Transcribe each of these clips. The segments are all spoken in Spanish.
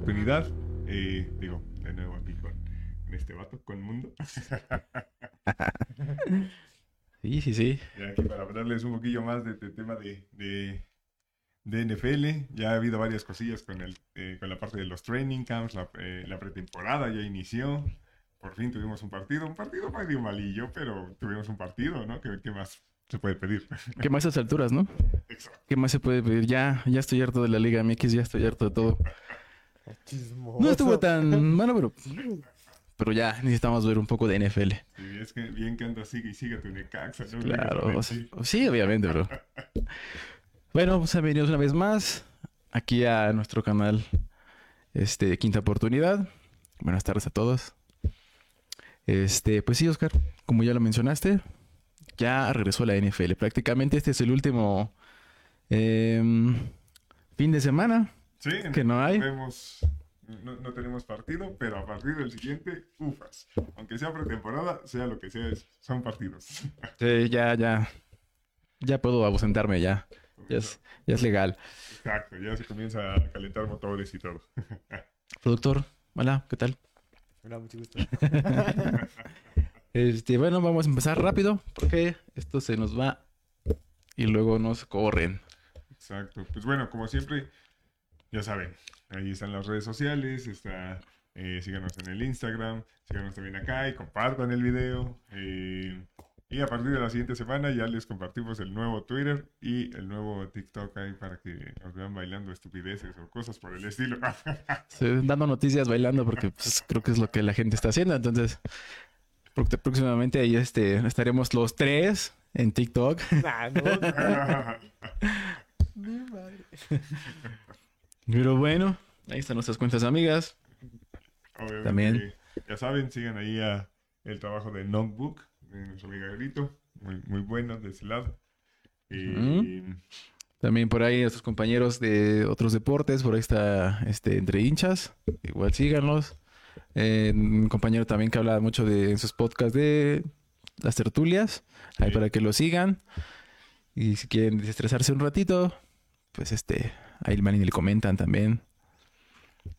Oportunidad. Eh, digo, de nuevo aquí con, este vato, con Mundo. sí, sí, sí. Para hablarles un poquillo más de, este tema de, de, NFL. Ya ha habido varias cosillas con, el, eh, con la parte de los training camps, la, eh, la pretemporada ya inició. Por fin tuvimos un partido, un partido medio malillo, pero tuvimos un partido, ¿no? ¿Qué, qué más se puede pedir? ¿Qué más a estas alturas, no? Exacto. ¿Qué más se puede pedir? Ya, ya estoy harto de la Liga MX, ya estoy harto de todo. No estuvo tan malo, pero, pero ya necesitamos ver un poco de NFL. Sí, es que bien que anda sigue y sigue tu Necaxa. ¿no? Claro, sí, obviamente, bro. bueno, pues bienvenidos una vez más aquí a nuestro canal este, Quinta Oportunidad. Buenas tardes a todos. Este, pues sí, Oscar, como ya lo mencionaste, ya regresó a la NFL. Prácticamente este es el último em, fin de semana Sí, que no hay. no, tenemos partido, pero a partir del siguiente, ufas. Aunque sea pretemporada, sea lo que sea, son partidos. Sí, ya, ya. Ya puedo ausentarme ya. Ya es, ya es legal. Exacto, ya se comienza a calentar motores y todo. Productor, hola, ¿qué tal? Hola, mucho gusto. este, bueno, vamos a empezar rápido porque esto se nos va y luego nos corren. Exacto. Pues bueno, como siempre, ya saben, ahí están las redes sociales, está, eh, síganos en el Instagram, síganos también acá y compartan el video. Eh, y a partir de la siguiente semana ya les compartimos el nuevo Twitter y el nuevo TikTok ahí para que nos vean bailando estupideces o cosas por el estilo. dando noticias bailando porque pues, creo que es lo que la gente está haciendo. Entonces, próximamente ahí este, estaremos los tres en TikTok. Pero bueno, ahí están nuestras cuentas amigas. También. Ya saben, sigan ahí a el trabajo de Notebook, de nuestro amigo Grito. Muy, muy bueno de ese lado. Y... También por ahí nuestros compañeros de otros deportes, por ahí está este entre hinchas, igual síganlos. Eh, un compañero también que habla mucho de en sus podcasts de las tertulias, ahí para que lo sigan. Y si quieren desestresarse un ratito, pues este, ahí el le comentan también.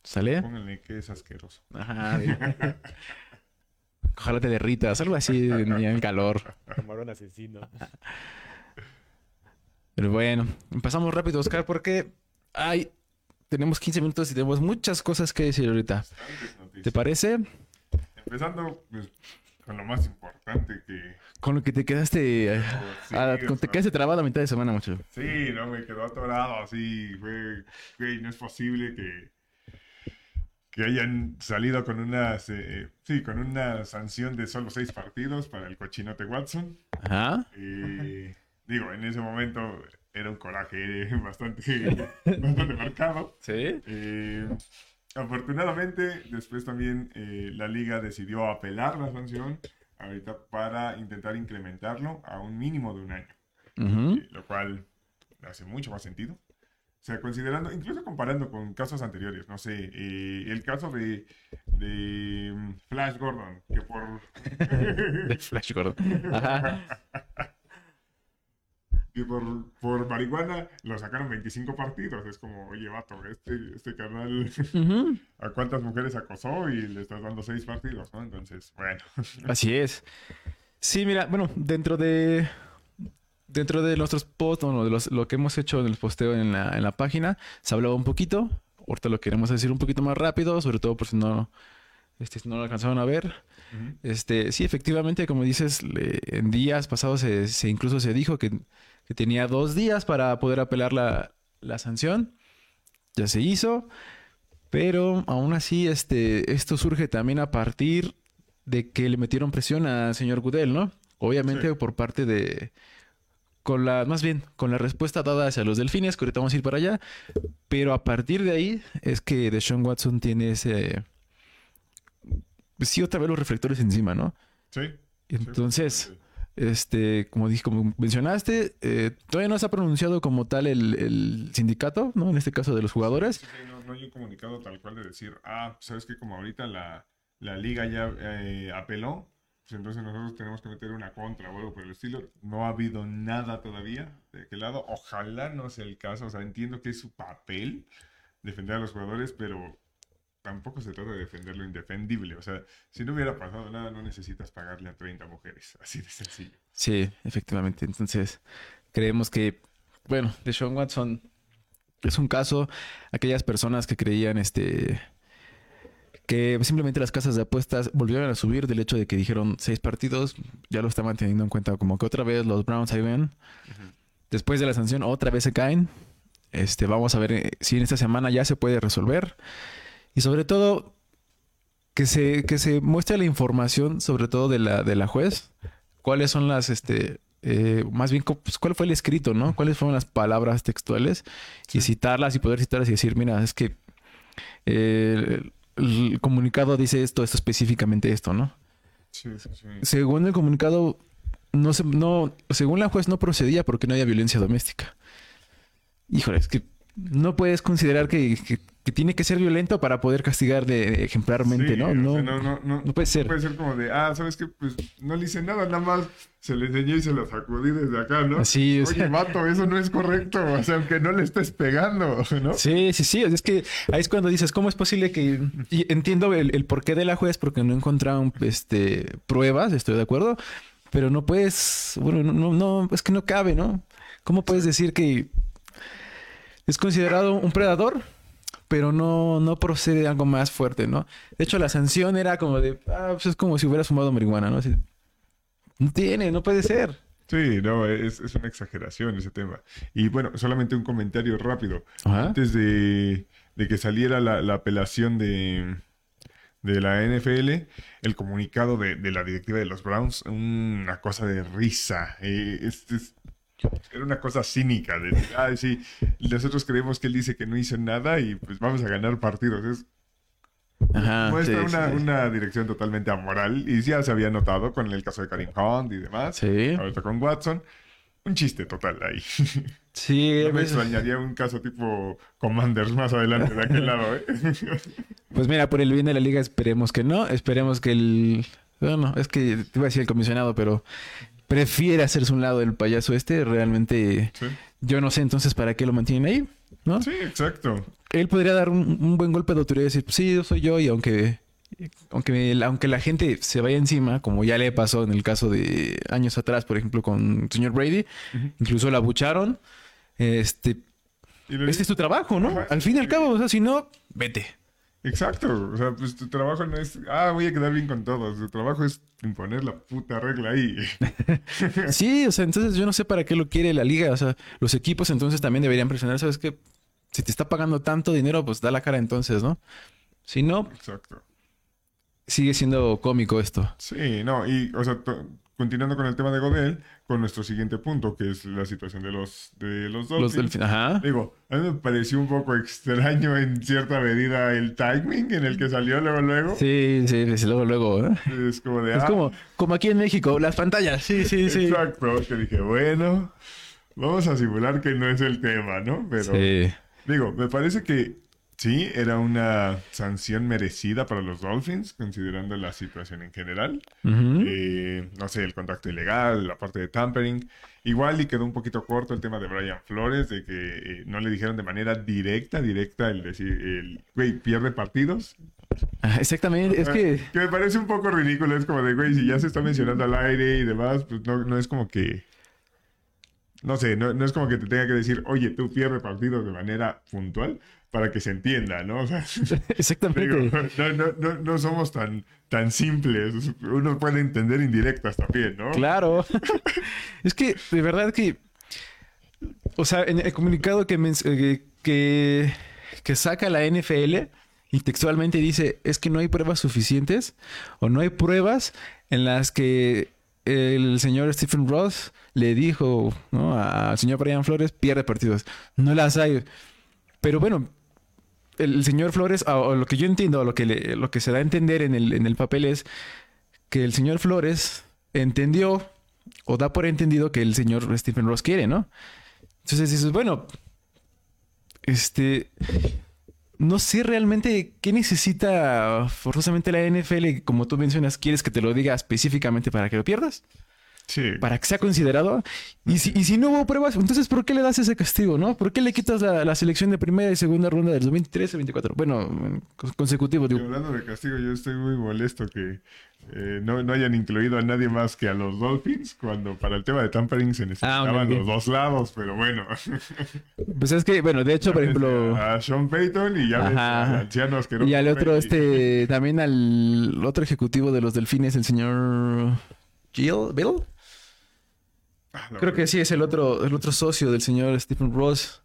¿Sale? Pónganle que es asqueroso. Ajá. Ojalá te derritas, algo así en el calor. Camarón asesino. Pero bueno, empezamos rápido, Oscar, porque ay, tenemos 15 minutos y tenemos muchas cosas que decir ahorita. ¿Te parece? Empezando pues, con lo más importante que... Con lo que te quedaste... Eh, ah, te quedaste trabado a mitad de semana, mucho. Sí, no, me quedó atorado así. Güey, no es posible que... Que hayan salido con una... Eh, sí, con una sanción de solo seis partidos para el cochinote Watson. Ajá. Digo, en ese momento era un coraje bastante, bastante marcado. Sí. Eh, afortunadamente, después también eh, la liga decidió apelar la sanción ahorita para intentar incrementarlo a un mínimo de un año. Eh, lo cual hace mucho más sentido. O sea, considerando, incluso comparando con casos anteriores, no sé, el caso de, de mm, Flash Gordon, que por... de Flash Gordon. Ajá. Y por, por marihuana lo sacaron 25 partidos. Es como, oye, vato, este, este canal, ¿a cuántas mujeres acosó? Y le estás dando 6 partidos, ¿no? Entonces, bueno. Así es. Sí, mira, bueno, dentro de. Dentro de nuestros posts, bueno, de lo que hemos hecho en el posteo en la, en la página, se hablaba un poquito. Ahorita lo queremos decir un poquito más rápido, sobre todo por si no, este, no lo alcanzaron a ver. Este, sí, efectivamente, como dices, en días pasados se, se, incluso se dijo que que tenía dos días para poder apelar la, sanción. Ya se hizo. Pero aún así, este, esto surge también a partir de que le metieron presión al señor Goodell, ¿no? Obviamente por parte de. Con la, más bien, con la respuesta dada hacia los delfines, que ahorita vamos a ir para allá. Pero a partir de ahí es que Deshaun Watson tiene ese. Sí, otra vez los reflectores encima, ¿no? Sí. Entonces. Este, como dije, como mencionaste, eh, todavía no se ha pronunciado como tal el, sindicato, ¿no? En este caso de los jugadores. no, hay un comunicado tal cual de decir, ah, sabes que como ahorita la, liga ya eh, apeló, pues entonces nosotros tenemos que meter una contra o algo por el estilo. No ha habido nada todavía de aquel lado. Ojalá no sea el caso. O sea, entiendo que es su papel, defender a los jugadores, pero tampoco se trata de defender lo indefendible. O sea, si no hubiera pasado nada, no necesitas pagarle a 30 mujeres. Así de sencillo. Sí, efectivamente. Entonces, creemos que, bueno, de Sean Watson es un caso. Aquellas personas que creían este que simplemente las casas de apuestas volvieron a subir del hecho de que dijeron seis partidos, ya lo estaban teniendo en cuenta como que otra vez los Browns ahí ven. Después de la sanción otra vez se caen. Este, vamos a ver eh, si en esta semana ya se puede resolver. Y sobre todo, que se, que se muestre la información, sobre todo de la, de la juez. Cuáles son las, este, eh, más bien, pues, cuál fue el escrito, ¿no? Cuáles fueron las palabras textuales y citarlas y poder citarlas y decir, mira, es que eh, el, comunicado dice esto, esto específicamente esto, ¿no? Sí, sí, sí. Según el comunicado, no se, no, según la juez no procedía porque no había violencia doméstica. Híjole, es que no puedes considerar que, que, tiene que ser violento para poder castigar de, ejemplarmente, Sí, ¿no? No, sea, no, no, no, puede ser. Puede ser como de, ah, ¿sabes qué? Pues no le hice nada, nada más se le enseñé y se lo sacudí desde acá, ¿no? Así, Oye, sea- vato, eso no es correcto. O sea, aunque no le estés pegando, ¿no? Sí, sí, sí. Es que ahí es cuando dices, ¿cómo es posible que... y entiendo el, el porqué de la juez porque no encontraron este, pruebas, estoy de acuerdo, pero no puedes... Bueno, no, no, no, es que no cabe, ¿no? ¿Cómo puedes decir que es considerado un predador, pero no, no procede de algo más fuerte, ¿no? De hecho, la sanción era como de... Ah, pues es como si hubieras fumado marihuana, ¿no? Así, no tiene, no puede ser. Sí, no, es, es una exageración ese tema. Y bueno, solamente un comentario rápido. Ajá. Antes de, de que saliera la, la apelación de, de la NFL, el comunicado de, de la directiva de los Browns, una cosa de risa. Eh, es- es- era una cosa cínica. De, ah, sí, nosotros creemos que él dice que no hizo nada y pues vamos a ganar partidos. Es, Ajá. muestra sí, una, sí. una dirección totalmente amoral y ya se había notado con el caso de Karim Hunt y demás. Sí. Ahorita con Watson. Un chiste total ahí. Sí, No me pues- extrañaría un caso tipo Commanders más adelante de aquel lado, ¿eh? Pues mira, por el bien de la liga esperemos que no. Esperemos que el... Bueno, es que te iba a decir el comisionado, pero prefiere hacerse un lado el payaso este. Realmente Sí, yo no sé entonces para qué lo mantienen ahí, ¿no? Sí, exacto. Él podría dar un, un buen golpe de autoridad y decir, pues sí, yo soy yo y aunque... Aunque, la- aunque la gente se vaya encima, como ya le pasó en el caso de años atrás, por ejemplo, con el señor Brady, incluso la abucharon. Este, este es tu trabajo, ¿no? Ajá. Al fin y al cabo, o sea, si no, vete. Exacto. O sea, pues tu trabajo no es, ah, voy a quedar bien con todos. Tu trabajo es imponer la puta regla ahí. Sí, o sea, entonces yo no sé para qué lo quiere la liga. O sea, los equipos entonces también deberían presionar. ¿Sabes qué? Si te está pagando tanto dinero, pues da la cara entonces, ¿no? Si no, Exacto. sigue siendo cómico esto. Sí, no, y, o sea, continuando con el tema de Godel, con nuestro siguiente punto, que es la situación de los, de los Los delfines. Ajá. Digo, a mí me pareció un poco extraño en cierta medida el timing en el que salió luego, luego. Sí, sí, sí, luego, luego. ¿eh? Es como de, Es ah, como, como aquí en México, las pantallas. Sí, sí, sí. Exacto, que dije, bueno, vamos a simular que no es el tema, ¿no? Pero Sí. digo, me parece que sí, era una sanción merecida para los Dolphins, considerando la situación en general. Eh, no sé, el contacto ilegal, la parte de tampering. Igual y quedó un poquito corto el tema de Brian Flores, de que eh, no le dijeron de manera directa, directa el decir, el güey, pierde partidos. Ah, Exactamente. Es que... Que me parece un poco ridículo, es como de, güey, si ya se está mencionando al aire y demás, pues no, no es como que... No sé, no, no es como que te tenga que decir, oye, tú pierdes partidos de manera puntual para que se entienda, ¿no? O sea, Exactamente. digo, no, no, no, no somos tan, tan simples. Uno puede entender indirectas también, ¿no? Claro. es que, de verdad que. O sea, en el comunicado que, eh, que, que saca la NFL y textualmente dice: es que no hay pruebas suficientes o no hay pruebas en las que el señor Stephen Ross le dijo ¿no? al señor Brian Flores: pierde partidos. No las hay. Pero bueno, el señor Flores, o, lo que yo entiendo, lo que, le- lo que se da a entender en el, en el papel es que el señor Flores entendió o da por entendido que el señor Stephen Ross quiere, ¿no? Entonces dices, bueno, este, no sé realmente qué necesita forzosamente la NFL, como tú mencionas, ¿quieres que te lo diga específicamente para que lo pierdas? Sí. para que sea considerado. Y si, y si no hubo pruebas, entonces ¿por qué le das ese castigo, no? ¿Por qué le quitas la, la selección de primera y segunda ronda del 2023 y 24? Bueno, cons- consecutivo, digo. hablando de castigo, yo estoy muy molesto que eh, no, no hayan incluido a nadie más que a los Dolphins cuando para el tema de tampering se necesitaban Ah, ok. los dos lados, pero bueno. Pues es que, bueno, de hecho, por ejemplo... a Sean Payton y ya ves Ajá. al anciano asqueroso. Y al otro, este, también al otro ejecutivo de los delfines, el señor Jill, Bill. Ah, Creo que sí es el otro, el otro socio del señor Stephen Ross.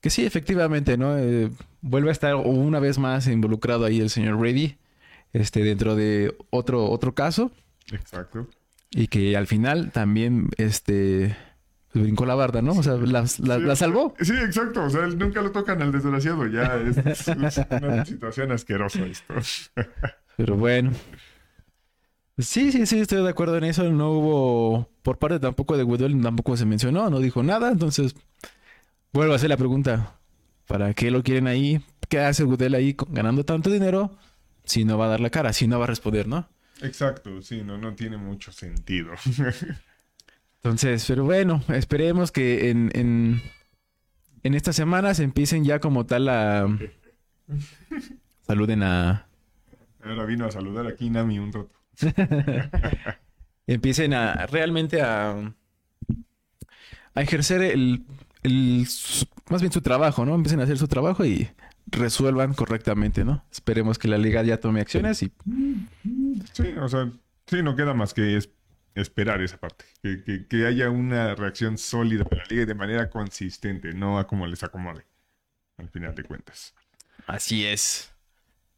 Que sí, efectivamente, ¿no? Eh, vuelve a estar una vez más involucrado ahí el señor Brady, este, dentro de otro, otro caso. Exacto. Y que al final también, este, brincó la barda, ¿no? O sea, la, la- la salvó. Sí, exacto. O sea, nunca lo tocan al desgraciado. Ya es, es una situación asquerosa esto. Pero bueno. Sí, sí, sí, estoy de acuerdo en eso. No hubo, por parte tampoco de Woodwell, tampoco se mencionó, no dijo nada. Entonces, vuelvo a hacer la pregunta. ¿Para qué lo quieren ahí? ¿Qué hace Woodwell ahí ganando tanto dinero? Si no va a dar la cara, si no va a responder, ¿no? Exacto, sí, no, no tiene mucho sentido. Entonces, pero bueno, esperemos que en, en, en estas semanas empiecen ya como tal a... Saluden a... Ahora vino a saludar aquí Nami un rato. empiecen a realmente a, a ejercer el, el más bien su trabajo, ¿no? Empiecen a hacer su trabajo y resuelvan correctamente, ¿no? Esperemos que la liga ya tome acciones y Sí, o sea, sí, no queda más que es- esperar esa parte. Que, que- que haya una reacción sólida de la liga y de manera consistente, no a como les acomode. Al final de cuentas. así es.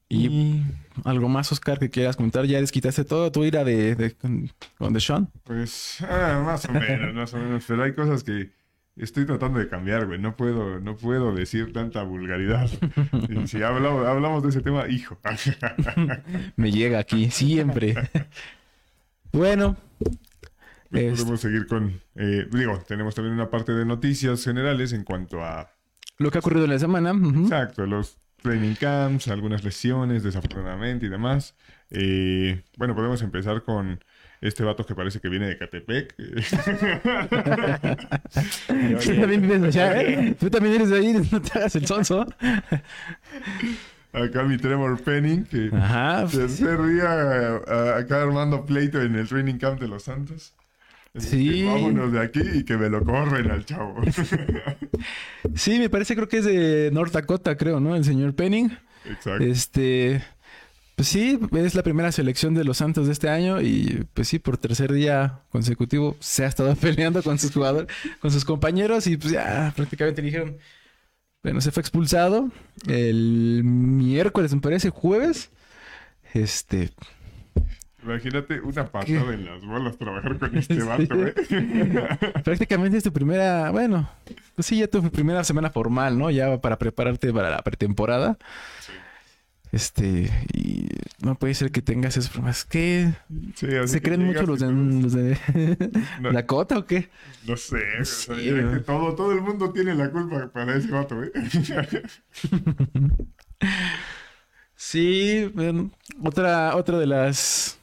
Y algo más, Oscar, que quieras comentar, ya desquitaste todo tu ira de, de con, con Deshaun. Pues, ah, más o menos, más o menos. Pero hay cosas que estoy tratando de cambiar, güey. No puedo, no puedo decir tanta vulgaridad. Y si hablamos, hablamos de ese tema, hijo. Me llega aquí, siempre. bueno, Pues Este- Podemos seguir con, eh, digo, tenemos también una parte de noticias generales en cuanto a, lo que ha ocurrido en la semana. exacto, los training camps, algunas lesiones desafortunadamente y demás. Eh, bueno, podemos empezar con este vato que parece que viene de Catepec. Tú también vives allá, ¿eh? Tú también eres de ahí, no te hagas el sonso. Acá mi Trevor Penning, que Ajá. tercer día eh, acá armando pleito en el training camp de los Santos. Sí. vámonos de aquí y que me lo corren al chavo. Sí, me parece, creo que es de North Dakota, creo, ¿no? El señor Penning. Exacto. Este. Pues sí, es la primera selección de los Santos de este año y pues sí, por tercer día consecutivo se ha estado peleando con sus jugadores, con sus compañeros y pues ya prácticamente dijeron, bueno, se fue expulsado el miércoles, me parece, jueves. Este, Imagínate una patada en las bolas trabajar con este vato, güey. prácticamente es tu primera, bueno, pues sí, ya tu primera semana formal, ¿no? Ya para prepararte para la pretemporada. Este, y no puede ser que tengas esos problemas. ¿Qué? Sí, así ¿Se que creen mucho los de, los de No. Dakota o qué? No sé, que todo, todo el mundo tiene la culpa para ese vato, güey. Sí, bueno, otra, otra de las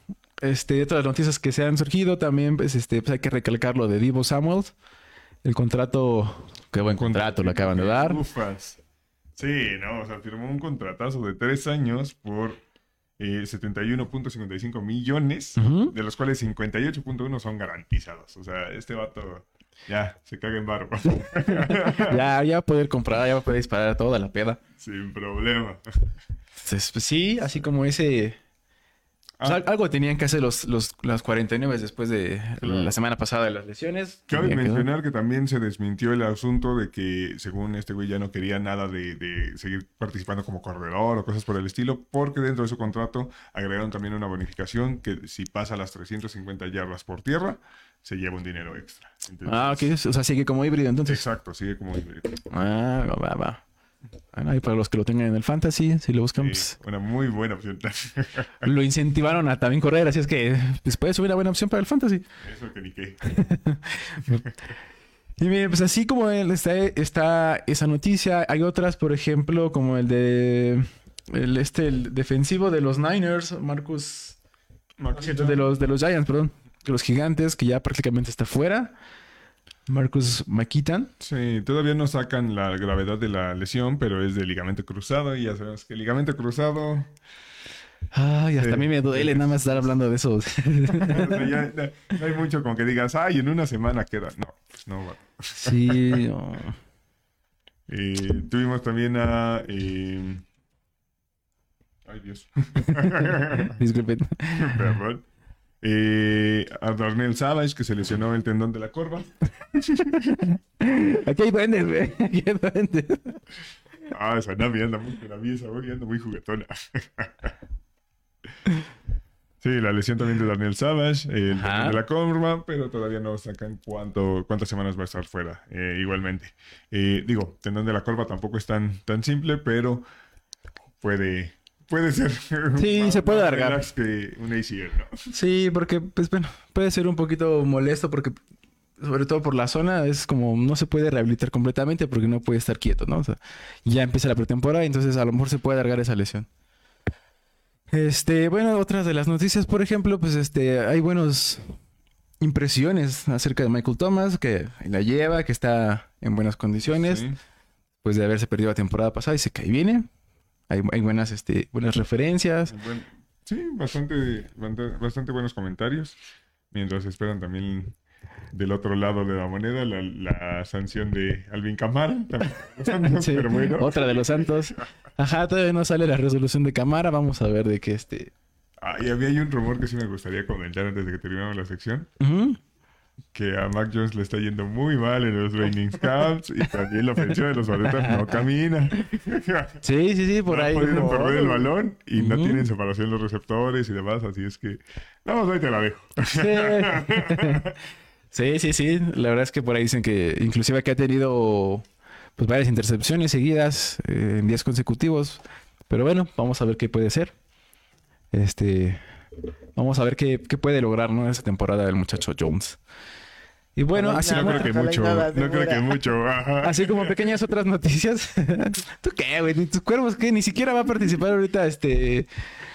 este, otras noticias que se han surgido también, pues, este, pues hay que recalcar lo de Divo Samuel. El contrato, qué buen contrato le acaban de dar. Ufas. Sí, no, o sea, firmó un contratazo de tres años por eh, 71.55 millones, Ujú. de los cuales 58.1 son garantizados. O sea, este vato ya se caga en barba. Ya, ya va a poder comprar, ya va a poder disparar toda la peda. Sin problema. Entonces, pues sí, así como ese. Ah. al- algo tenían que hacer los, los, las 49 después de Claro. la semana pasada de las lesiones. Cabe que- mencionar que también se desmintió el asunto de que, según este güey, ya no quería nada de, de seguir participando como corredor o cosas por el estilo, porque dentro de su contrato agregaron también una bonificación que si pasa las 350 yardas por tierra, se lleva un dinero extra. Entonces, Ah, ok. O sea, sigue como híbrido entonces. Exacto, sigue como híbrido. Ah, va, va, ahí para los que lo tengan en el fantasy, si lo buscan, Sí, pues, una muy buena opción. lo incentivaron a también correr, así es que pues, puede subir una buena opción para el fantasy. Eso que ni qué. Y miren, pues así como está, está esa noticia, hay otras, por ejemplo, como el de el, este, el defensivo de los Niners, Marcus, Marcus cierto, de los, de los Giants, perdón. los gigantes, que ya prácticamente está fuera. Marcus McKittan. Sí, todavía no sacan la gravedad de la lesión, pero es de ligamento cruzado y ya sabemos que el ligamento cruzado... Ay, hasta a mí me duele nada más estar hablando de eso. ya no, hay mucho con que digas, ay, en una semana queda. No, pues no. va. sí. oh. Eh, tuvimos también a... eh, Ay, Dios. Disculpen. Perdón. Eh, a Darnell Savage, que se lesionó el tendón de la corva. Aquí hay duendes, güey. Aquí hay duendes. Ah, esa Navi anda muy, la vi esa anda muy juguetona. Sí, la lesión también de Daniel Savage, el tendón de la corva, pero todavía no sacan cuánto, cuántas semanas va a estar fuera, eh, igualmente. Eh, digo, tendón de la corva tampoco es tan, tan simple, pero puede, puede ser. Sí, se puede alargar. que un ACL, ¿no? Sí, porque, pues bueno, puede ser un poquito molesto porque, sobre todo por la zona, es como no se puede rehabilitar completamente porque no puede estar quieto, ¿no? O sea, ya empieza la pretemporada, entonces a lo mejor se puede alargar esa lesión. Este, bueno, otras de las noticias, por ejemplo, pues este, hay buenas impresiones acerca de Michael Thomas, que la lleva, que está en buenas condiciones, Sí. pues de haberse perdido la temporada pasada y se cae viene. Hay, hay buenas, este, buenas referencias. Buen- sí, bastante, bastante, buenos comentarios. Mientras esperan también del otro lado de la moneda la, la sanción de Alvin Camara. también. Sí, Pero bueno. Otra de los Santos. Ajá, todavía no sale la resolución de cámara. Vamos a ver de qué este. Ah, y había un rumor que sí me gustaría comentar antes de que terminemos la sección. Ujú. Que a Mac Jones le está yendo muy mal en los training camps y también la ofensiva de los balotas no camina. Sí, sí, sí, por no ahí. han podido perder el balón y no tienen separación los receptores y demás, así es que... Vamos, ahí te la dejo. Sí. sí, sí, sí. La verdad es que por ahí dicen que inclusive que ha tenido pues varias intercepciones seguidas eh, en días consecutivos. Pero bueno, vamos a ver qué puede ser. Este, vamos a ver qué, qué puede lograr, ¿no? Esa temporada del muchacho Jones. Y bueno, así no como, creo que mucho, nada no creo que mucho. ajá. así como pequeñas otras noticias. ¿Tú qué, güey? Ni tus cuervos, ¿qué? Ni siquiera va a participar ahorita, este...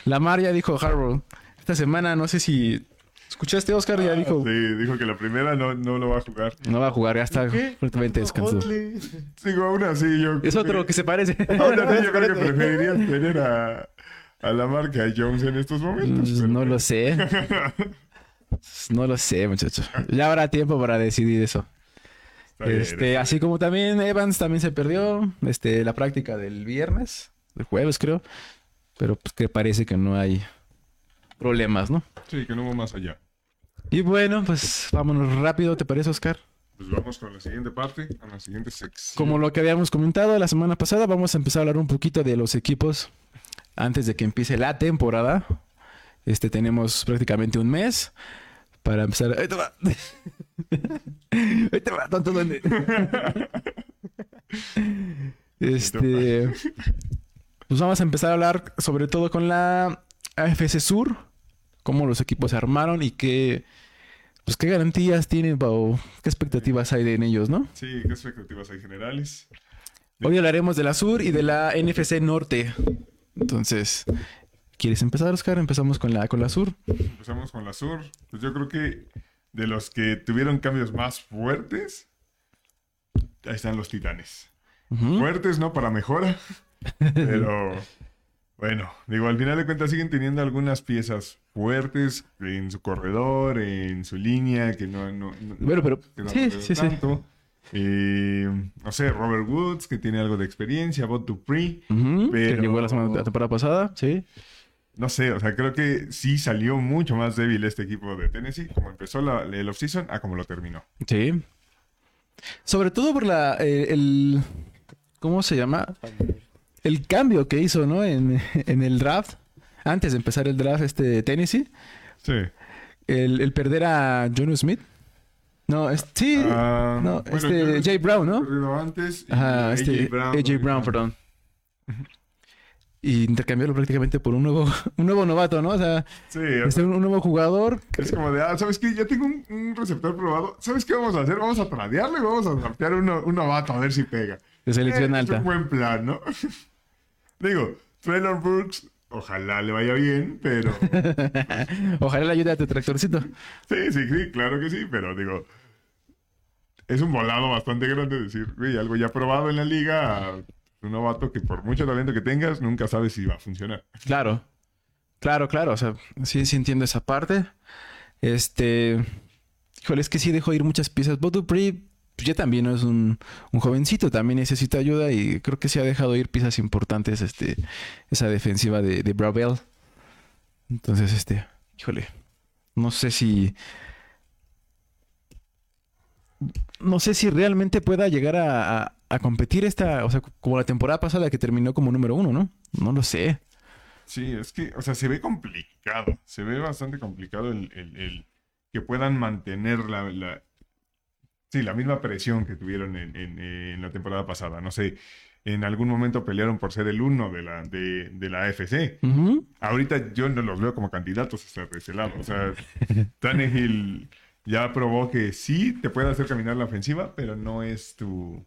Lamar ya dijo Harbaugh. Esta semana, no sé si... ¿Escuchaste, Oscar? Ya dijo... Sí, dijo que la primera no, no lo va a jugar. No va a jugar, ya está ¿Qué? fuertemente descansado. Digo, aún así yo... Es otro que se parece. Aún así yo creo que preferiría tener a, a la marca Jones en estos momentos. Pues, pero- no lo sé. No lo sé, muchacho. Ya habrá tiempo para decidir eso. Bien, Este, así como también Evans también se perdió este, la práctica del viernes, del jueves creo. Pero pues que parece que no hay problemas, ¿no? Sí, que no hubo más allá. Y bueno, pues vámonos rápido, ¿te parece, Oscar? Pues vamos con la siguiente parte, a la siguiente sección. Como lo que habíamos comentado la semana pasada, vamos a empezar a hablar un poquito de los equipos antes de que empiece la temporada. Este tenemos prácticamente un mes para empezar. ¡Ahí te va! ¡Ahí te va, tonto duende! Este. Pues vamos a empezar a hablar sobre todo con la AFC Sur, cómo los equipos se armaron y qué. Pues qué garantías tienen o qué expectativas hay de en ellos, ¿no? Sí, ¿qué expectativas hay generales? Hoy hablaremos de la Sur y de la NFC Norte. Entonces, ¿quieres empezar, Oscar? Empezamos con la, con la Sur. Empezamos con la Sur. Pues yo creo que de los que tuvieron cambios más fuertes, ahí están los Titanes. Fuertes, no para mejora, pero bueno, digo, al final de cuentas siguen teniendo algunas piezas fuertes en su corredor, en su línea, que no... no, no- Bueno, pero- que no sí, sí, sí. tanto. Eh, no sé, Robert Woods, que tiene algo de experiencia, Bob Dupree. Ujú, Que Pero- llegó la, semana- la temporada pasada, sí. No sé, o sea, creo que sí salió mucho más débil este equipo de Tennessee, como empezó la, el offseason a como lo terminó. Sí. Sobre todo por la, eh, el... ¿Cómo se llama? El cambio que hizo, ¿no? En, en el draft. Antes de empezar el draft este de Tennessee. Sí. El, el perder a John Smith. No, es- sí. Ah, no, bueno, este, Jay Brown, ¿no? Antes. y Ajá, AJ este, AJ Brown, perdón. Y intercambiarlo prácticamente por un nuevo, un nuevo novato, ¿no? O sea, Sí, o este, sea, un, un nuevo jugador. es como de, ah, ¿sabes qué? Ya tengo un, un receptor probado. ¿Sabes qué vamos a hacer? Vamos a tradearlo y vamos a draftear uno, un novato a ver si pega. De selección Eh, alta. Es un buen plan, ¿no? Digo, Traylor Brooks ojalá le vaya bien, pero Ojalá le ayude a tu tractorcito. sí, sí, sí, claro que sí, pero digo, es un volado bastante grande decir, güey, algo ya probado en la liga, un novato que por mucho talento que tengas, nunca sabes si va a funcionar. Claro. Claro, claro. O sea, sí, sí entiendo esa parte. Este. Híjole, es que sí dejó ir muchas piezas. Bob Dupree pues ya también es un, un jovencito, también necesita ayuda y creo que sí ha dejado ir piezas importantes este, esa defensiva de, de Bravel. Entonces, este, híjole, no sé si... No sé si realmente pueda llegar a, a- a competir esta, o sea, como la temporada pasada que terminó como número uno, ¿no? No lo sé. Sí, es que, o sea, se ve complicado, se ve bastante complicado el, el- el que puedan mantener la, la- sí, la misma presión que tuvieron en, en- en la temporada pasada. No sé, en algún momento pelearon por ser el uno de la, de, de la AFC. Ahorita yo no los veo como candidatos a estar de ese lado. O sea, Tannehill ya probó que sí te puede hacer caminar la ofensiva, pero no es tu.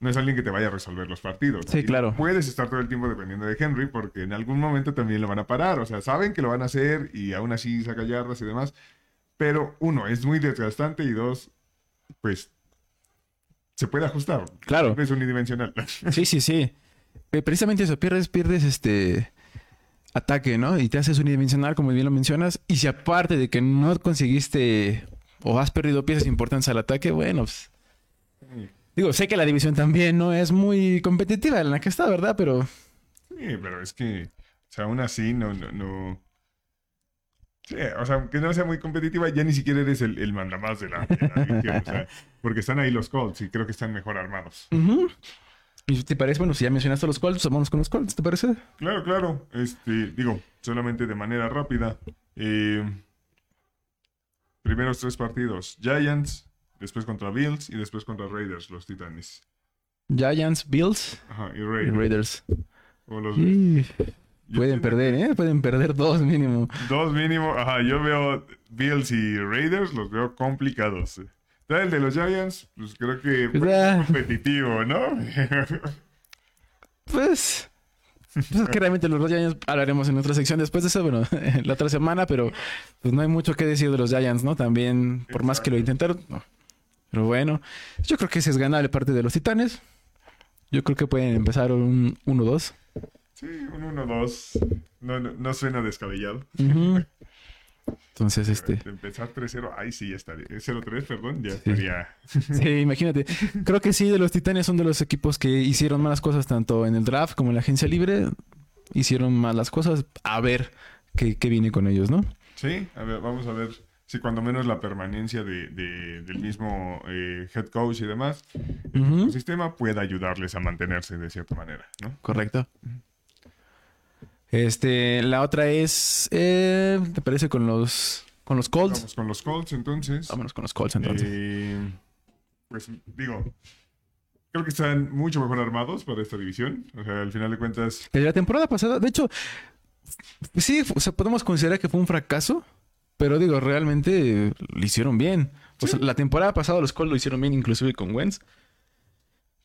No es alguien que te vaya a resolver los partidos. Sí, Y claro. Puedes estar todo el tiempo dependiendo de Henry, porque en algún momento también lo van a parar. O sea, saben que lo van a hacer y aún así saca yardas y demás. Pero uno, es muy desgastante y dos, pues se puede ajustar. Claro. Es unidimensional. Sí, sí, sí. Pe- Precisamente eso, pierdes, pierdes este ataque, ¿no? Y te haces unidimensional, como bien lo mencionas. Y si aparte de que no conseguiste o has perdido piezas importantes al ataque, bueno, pues, digo, sé que la división también no es muy competitiva en la que está, ¿verdad? Pero Sí, pero es que, o sea, aún así no, no, no- Sí, o sea, aunque no sea muy competitiva, ya ni siquiera eres el, el mandamás de la, de la división, o sea, porque están ahí los Colts y creo que están mejor armados. ujú. ¿Y te parece? Bueno, si ya mencionaste los Colts, vamos con los Colts, ¿te parece? Claro, claro, este, digo, solamente de manera rápida. eh, primeros tres partidos, Giants, después contra Bills y después contra Raiders, los Titanes. Giants, Bills Ajá, y y Raiders. Raiders. o los- Y yo pueden perder, ¿eh? Pueden perder dos mínimo. Dos mínimo, ajá, yo veo Bills y Raiders, los veo complicados. Ya El de los Giants, pues creo que Pues, fue ah. competitivo, ¿no? Pues, pues es que realmente los Giants hablaremos en otra sección después de eso, bueno, la otra semana, pero pues no hay mucho que decir de los Giants, ¿no? También, por más que lo intentaron, no. Pero bueno, yo creo que ese es ganable parte de los Titanes. Yo creo que pueden empezar un 1-2. sí, un 1-2. No, no, no suena descabellado. Ujú. Entonces, este... Empezar 3-0, ay sí, ya estaría. 0-3, perdón, ya estaría. Sí, imagínate. Creo que sí, de los Titanes son de los equipos que hicieron malas cosas tanto en el draft como en la agencia libre. Hicieron malas cosas. A ver qué, qué viene con ellos, ¿no? Sí, a ver, vamos a ver si cuando menos la permanencia de, de- del mismo eh, head coach y demás, el Ujú. mismo sistema pueda ayudarles a mantenerse de cierta manera, ¿no? Correcto. Este, la otra es, eh, ¿te parece con los, con los Colts? Vamos con los Colts entonces. Vámonos con los Colts entonces. Eh, pues digo, creo que están mucho mejor armados para esta división. O sea, al final de cuentas, Desde la temporada pasada, de hecho, sí, o sea, podemos considerar que fue un fracaso, pero digo, realmente lo hicieron bien. O sea, la temporada pasada los Colts lo hicieron bien, inclusive con Wentz,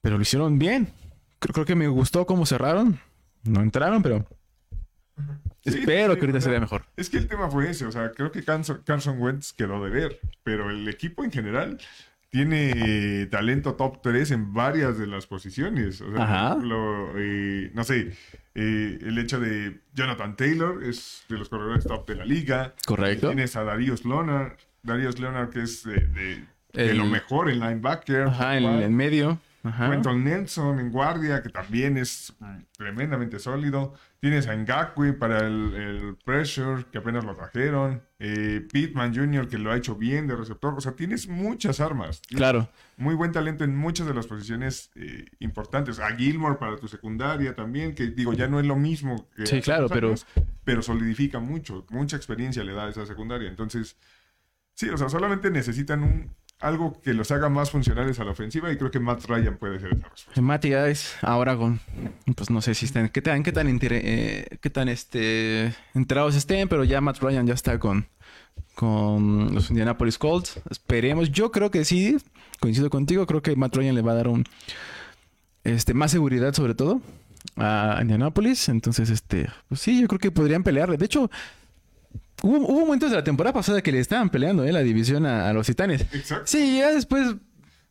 pero lo hicieron bien. Creo, creo que me gustó cómo cerraron. No entraron, pero Sí, espero sí, que ahorita se vea mejor. es que el tema fue ese. O sea, creo que Carson, Carson Wentz quedó de ver, pero el equipo en general tiene talento top 3 en varias de las posiciones. O sea, Ajá. por ejemplo, eh, no sé, eh, el hecho de Jonathan Taylor es de los corredores top de la liga. Correcto. Tienes a Darius Leonard, Darius Leonard que es de, de- de El- lo mejor en linebacker. Ajá, en, en medio. Ajá. Quentin Nelson en guardia, que también es mm, tremendamente sólido. Tienes a Ngakwe para el, el pressure, que apenas lo trajeron. Eh, Pittman Jr., que lo ha hecho bien de receptor. O sea, tienes muchas armas. Tienes Claro. Muy buen talento en muchas de las posiciones eh, importantes. A Gilmore para tu secundaria también, que digo, ya no es lo mismo que Sí, claro, pero- pero solidifica mucho. Mucha experiencia le da a esa secundaria. Entonces, sí, o sea, solamente necesitan un, algo que los haga más funcionales a la ofensiva y creo que Matt Ryan puede ser esa respuesta. Matty Ice, ahora con, pues no sé si estén, qué tan, qué tan, eh, qué tan este, enterados estén, pero ya Matt Ryan ya está con, con los Indianapolis Colts. Esperemos, yo creo que sí, coincido contigo, creo que Matt Ryan le va a dar un, este, más seguridad sobre todo a Indianapolis. Entonces, este, pues sí, yo creo que podrían pelearle. De hecho, hubo, hubo momentos de la temporada pasada que le estaban peleando ¿eh? la división a, a los Titanes. Exacto. Sí, ya después.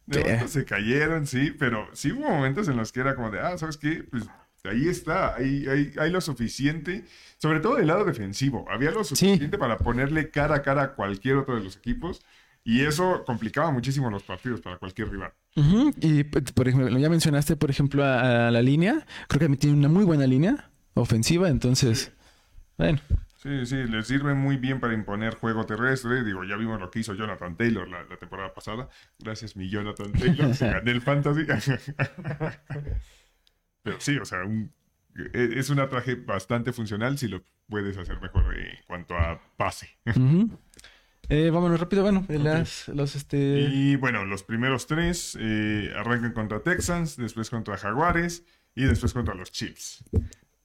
De Eh. se cayeron, sí, pero sí hubo momentos en los que era como de, ah, ¿sabes qué? Pues ahí está, ahí hay, hay lo suficiente, sobre todo del lado defensivo, había lo suficiente para ponerle cara a cara a cualquier otro de los equipos y eso complicaba muchísimo los partidos para cualquier rival. Y, por ejemplo, ya mencionaste, por ejemplo, a, a la línea. Creo que tiene una muy buena línea ofensiva. Entonces, bueno. Sí, sí, les sirve muy bien para imponer juego terrestre. Digo, ya vimos lo que hizo Jonathan Taylor la, la temporada pasada. Gracias, mi Jonathan Taylor. se gané el fantasy. Pero sí, o sea, un- e- es un atraje bastante funcional si lo puedes hacer mejor en cuanto a pase. Eh, vámonos rápido. Bueno, eh, las, los este. Y bueno, los primeros tres eh, arrancan contra Texans, después contra Jaguares y después contra los Chiefs.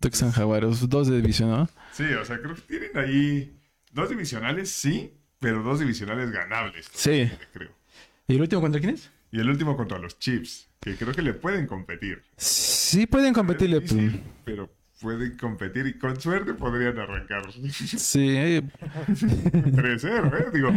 Texan Jaguares, dos de división, ¿no? Sí, o sea, creo que tienen ahí dos divisionales, sí, pero dos divisionales ganables. Sí. Creo. ¿Y el último contra quién es? Y el último contra los Chiefs, que creo que le pueden competir. Sí, pueden competirle. Pues, pero pueden competir y con suerte podrían arrancar. Sí, Crecer, ¿eh? Digo,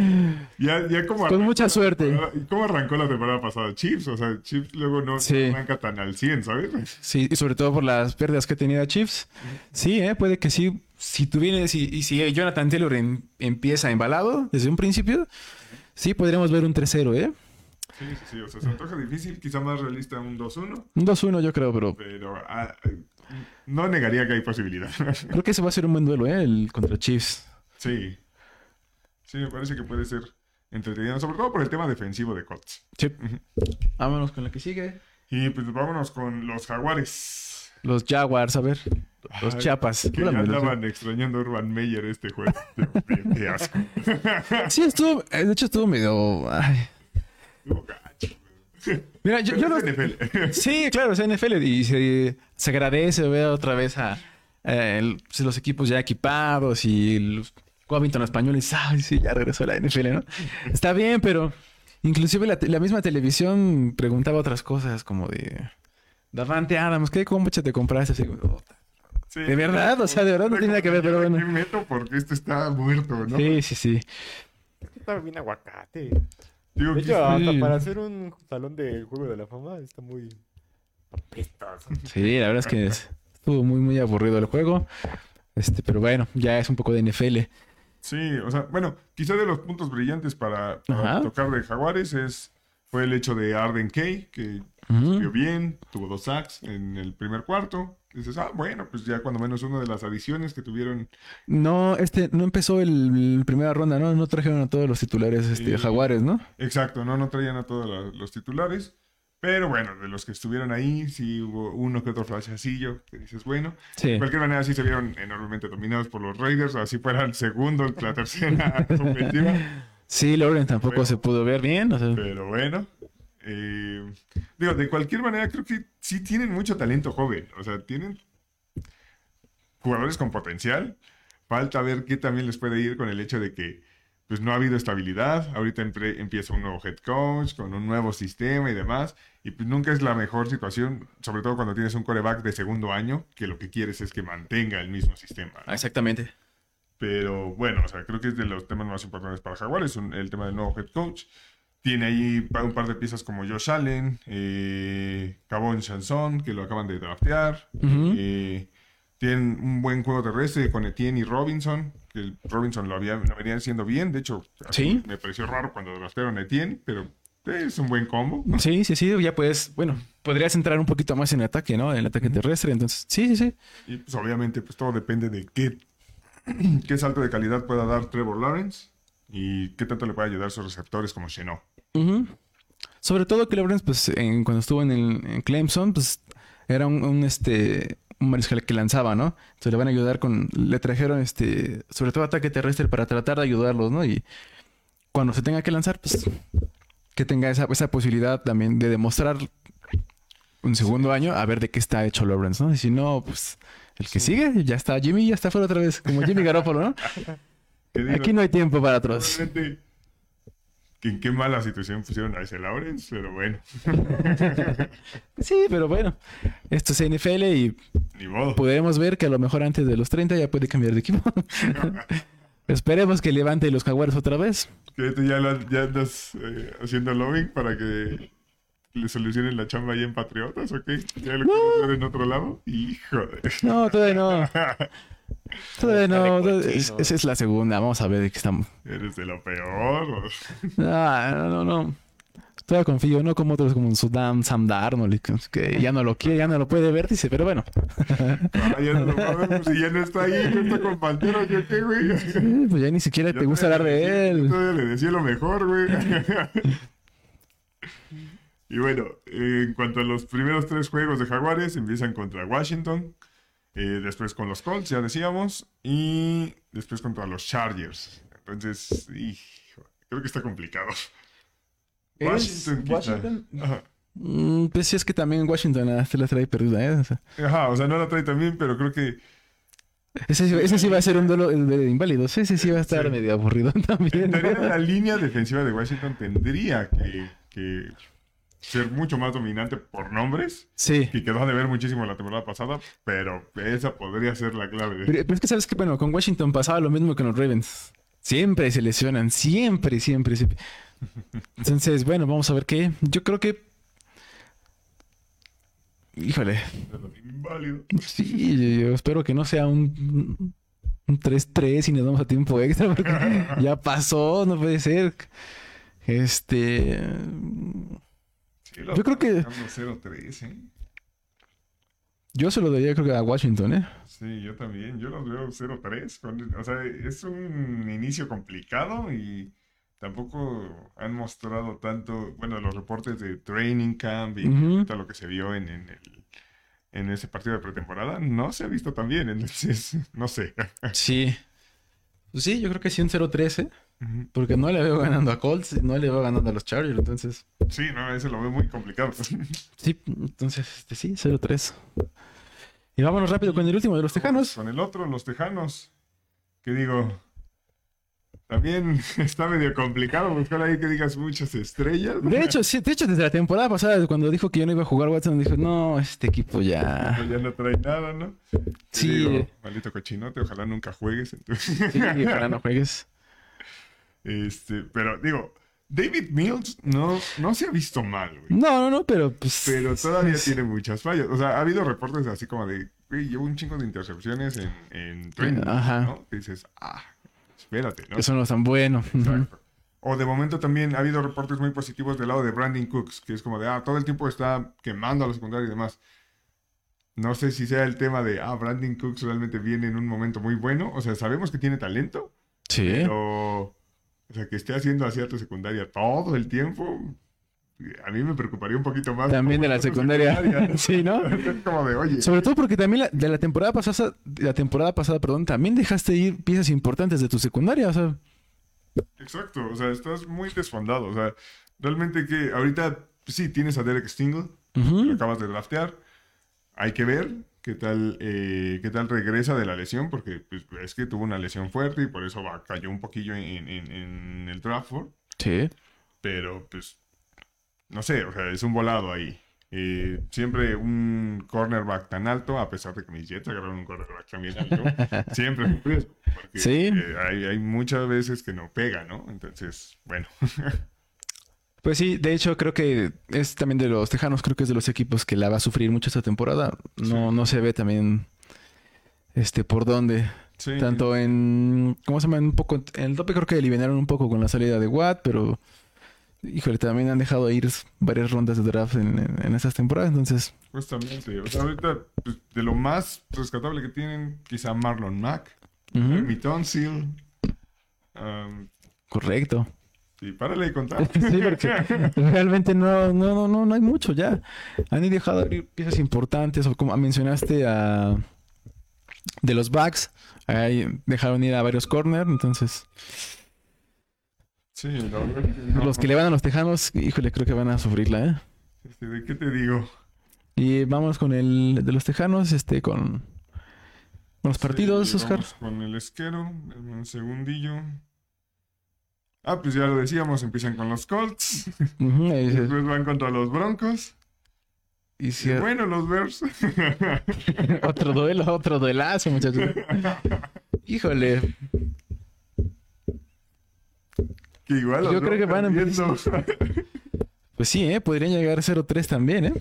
ya, ya como con mucha suerte. temporada- ¿Y cómo arrancó la temporada pasada? Chiefs, o sea, Chiefs luego no Sí. no arranca tan al 100, ¿sabes? Sí, y sobre todo por las pérdidas que tenía Chiefs. Sí, eh, puede que sí. Si tú vienes y, y si Jonathan Taylor em- empieza embalado desde un principio, sí podríamos ver un 3-0, ¿eh? Sí, sí, sí, o sea, se antoja difícil, quizá más realista un 2-1, Un 2-1 yo creo, pero pero ah, no negaría que hay posibilidad. creo que ese va a ser un buen duelo, ¿eh? El contra Chiefs. sí, sí, me parece que puede ser entretenido, sobre todo por el tema defensivo de Colts. Sí. Vámonos con la que sigue. Y pues vámonos con los Jaguares. Los Jaguars, a ver. Los Ay, Chiapas. Que ya de andaban extrañando a Urban Meyer este juego. Qué asco. Sí, estuvo. eh, De hecho, estuvo medio. ay. Mira, yo, no. es NFL. Sí, claro, es NFL y se, se agradece ver otra vez a eh, el- los equipos ya equipados y los Covington españoles. Ay, sí, ya regresó a la NFL, ¿no? Está bien, pero inclusive la, misma televisión preguntaba otras cosas como de Davante Adams, ¿qué combucha te compraste? Así, como, "Oh, Sí. De verdad, o sea, de verdad no tiene nada que ver, pero bueno. ¿Qué meto? Porque este está muerto, ¿no? Sí, sí, sí. Estaba bien aguacate. Digo, De que hecho, hasta Sí. para hacer un salón del juego de la fama está muy apestoso. Sí, la verdad es que es- estuvo muy, muy aburrido el juego. Este, pero bueno, ya es un poco de NFL. Sí, o sea, bueno, quizá de los puntos brillantes para, tocar de Jaguares es fue el hecho de Arden Kay, que vio bien, tuvo dos sacks en el primer cuarto. Dices, ah, bueno, pues ya cuando menos una de las adiciones que tuvieron. No, este, no empezó el, el primera ronda, ¿no? No trajeron a todos los titulares este, Sí. jaguares, ¿no? Exacto, no, no traían a todos los titulares. Pero bueno, de los que estuvieron ahí, sí hubo uno que otro flashacillo, que dices, bueno. Sí. De cualquier manera, sí se vieron enormemente dominados por los Raiders, así fuera el segundo, la tercera ofensiva. Sí, Lawrence tampoco se pudo ver bien. o sea, Pero bueno. Eh, digo, de cualquier manera, creo que sí tienen mucho talento joven. O sea, tienen jugadores con potencial. Falta ver qué también les puede ir con el hecho de que pues no ha habido estabilidad. Ahorita empieza un nuevo head coach con un nuevo sistema y demás. Y pues nunca es la mejor situación, sobre todo cuando tienes un coreback de segundo año, que lo que quieres es que mantenga el mismo sistema. ¿no? Exactamente. Pero bueno, o sea, creo que es de los temas más importantes para Jaguares, un- el tema del nuevo head coach. Tiene ahí un par de piezas como Josh Allen, eh, Cabón Chanson, que lo acaban de draftear. Eh, tienen un buen juego terrestre con Etienne y Robinson, que el Robinson lo, había, lo venían haciendo bien. De hecho, Sí. me pareció raro cuando draftearon a Etienne, pero es un buen combo. Sí, sí, sí, ya puedes, bueno, podrías entrar un poquito más en ataque, ¿no? En el ataque terrestre, entonces, sí, sí, sí. Y pues obviamente pues todo depende de qué, qué salto de calidad pueda dar Trevor Lawrence y qué tanto le puede ayudar sus receptores como Chenot. Sobre todo que Lawrence, pues, en- cuando estuvo en, el, en Clemson, pues, era un, un, este, un mariscal que lanzaba, ¿no? Entonces le van a ayudar con, le trajeron, este, sobre todo ataque terrestre para tratar de ayudarlos, ¿no? Y cuando se tenga que lanzar, pues, que tenga esa, esa posibilidad también de demostrar un segundo año a ver de qué está hecho Lawrence, ¿no? Y si no, pues, el que sigue, ya está Jimmy, ya está fuera otra vez, como Jimmy Garoppolo, ¿no? Aquí no hay tiempo para otros. probablemente en qué mala situación pusieron a ese Lawrence, pero bueno, Sí, pero bueno, esto es NFL y ni modo. podremos ver que a lo mejor antes de los 30 ya puede cambiar de equipo. Esperemos que levante los jaguares otra vez. Que tú ya, la- ya andas eh, haciendo lobbying para que le solucionen la chamba ahí en Patriotas, ¿o qué? ¿Ya lo ver en otro lado? Hijo de... No, todavía no. Todavía no. Es- esa es la segunda. Vamos a ver de qué estamos. Eres de lo peor. Ah, no, no, no. Todavía confío, no como otros como Sudam, Sam Darnold, que- ya no lo quiere, ya no lo puede ver, dice, pero bueno. Ah, ya no lo podemos, si ya no está ahí, no está con Panteros, ¿yo qué, güey? Pues ya ni siquiera Yo te gusta hablar de decía- yo él. Todavía le decía lo mejor, güey. y bueno, en cuanto a los primeros tres juegos de Jaguares, empiezan contra Washington, eh, después con los Colts, ya decíamos, y después contra los Chargers. Entonces, hijo, creo que está complicado. ¿Es Washington, quizá. Washington? Ajá. Mm, pues sí, es que también Washington ah, se la trae perdida, ¿eh? O sea, Ajá, o sea, no la trae también, pero creo que ese, sí- ese sí va a ser un duelo de inválidos. Ese sí va a estar Sí. medio aburrido también. En teoría, la línea defensiva de Washington tendría que, que ser mucho más dominante por nombres, Sí. que quedó de ver muchísimo la temporada pasada, pero esa podría ser la clave. Pero, pero es que sabes que, bueno, con Washington pasaba lo mismo que con los Ravens. Siempre se lesionan, siempre, siempre, siempre. Entonces, bueno, vamos a ver qué. Yo creo que. Híjole. Inválidos. Sí, yo espero que no sea un, un 3-3 y nos vamos a tiempo extra, porque ya pasó, no puede ser. Este. Yo creo que- estamos 0-3, ¿eh? Yo se lo daría, creo que a Washington, ¿eh? Sí, yo también. Yo los veo 0-3. con- O sea, es un inicio complicado y tampoco han mostrado tanto, bueno, los reportes de training camp y todo lo que se vio en, en, el, en ese partido de pretemporada no se ha visto tan bien. Entonces, no sé. Sí. Pues sí, yo creo que sí un 0-3, ¿eh? Porque no le veo ganando a Colts, no le veo ganando a los Chargers, entonces. Sí, no, ese lo veo muy complicado. Sí, entonces, este, sí, 0-3. Y vámonos rápido con el último de los Tejanos. Con el otro, los Tejanos. Que digo, también está medio complicado buscar ahí que digas muchas estrellas. De hecho, sí, de hecho, desde la temporada pasada, cuando dijo que yo no iba a jugar Watson, dijo, no, este equipo ya. Pues ya no trae nada, ¿no? Sí. digo, maldito cochinote, ojalá nunca juegues. entonces. Sí, ojalá no juegues. Este, pero digo, David Mills no, no se ha visto mal, güey. No, no, no, pero pues. Pero todavía tiene muchas fallas. O sea, ha habido reportes así como de, güey, llevo un chingo de intercepciones en, en training, Ajá. ¿no? Que dices, ah, espérate, ¿no? Eso no es tan bueno. Exacto. O de momento también ha habido reportes muy positivos del lado de Brandon Cooks, que es como de, ah, todo el tiempo está quemando a la secundaria y demás. No sé si sea el tema de, ah, Brandon Cooks realmente viene en un momento muy bueno. O sea, sabemos que tiene talento, Sí. pero, o sea, que esté haciendo así a tu secundaria todo el tiempo, a mí me preocuparía un poquito más. También de la tu secundaria. Sí, ¿no? Como de, oye, Sobre todo porque también la- de la temporada pasada, la temporada pasada, perdón, también dejaste ir piezas importantes de tu secundaria, o sea. Exacto, o sea, estás muy desfondado. O sea, realmente que ahorita sí tienes a Derek Stingle, ujú. lo acabas de draftear. Hay que ver qué tal, eh, qué tal regresa de la lesión, porque pues, es que tuvo una lesión fuerte y por eso va, cayó un poquillo en, en- en el draft. board, Sí. Pero pues, no sé, o sea, es un volado ahí. Eh, siempre un cornerback tan alto, a pesar de que mis Jets agarraron un cornerback también alto, siempre es un riesgo. Porque Sí. eh, hay, hay muchas veces que no pega, ¿no? Entonces, bueno. Pues sí, de hecho creo que es también de los Tejanos, creo que es de los equipos que la va a sufrir mucho esta temporada. No, no se ve también este por dónde. Sí. Tanto en. ¿Cómo se llama? Un poco. En el tope creo que eliminaron un poco con la salida de Watt, pero. Híjole, también han dejado ir varias rondas de draft en, en, en esas temporadas. Entonces, Justamente, o sea, ahorita pues, de lo más rescatable que tienen, quizá Marlon Mack, mi Tonsil, um, correcto. Y párale de contar. Sí, porque realmente no, no, no, no, no hay mucho ya. Han dejado ir piezas importantes, o como mencionaste a de los backs, ahí dejaron ir a varios corner, entonces Sí, la verdad es que no. los que le van a los tejanos, híjole, creo que van a sufrirla, ¿eh? Este, ¿De qué te digo? Y vamos con el de los tejanos, este, con, con los partidos, Sí, Oscar. vamos Con el esquero, en un segundillo. Ah, pues ya lo decíamos, empiezan con los Colts, Ujú, ahí dices, después van contra los Broncos. y Y bueno, los Bears. otro duelo, otro duelazo, muchachos. Híjole, que igual los Yo creo que van a perdiendo. pues sí, ¿eh? Podrían llegar 0-3 también, ¿eh?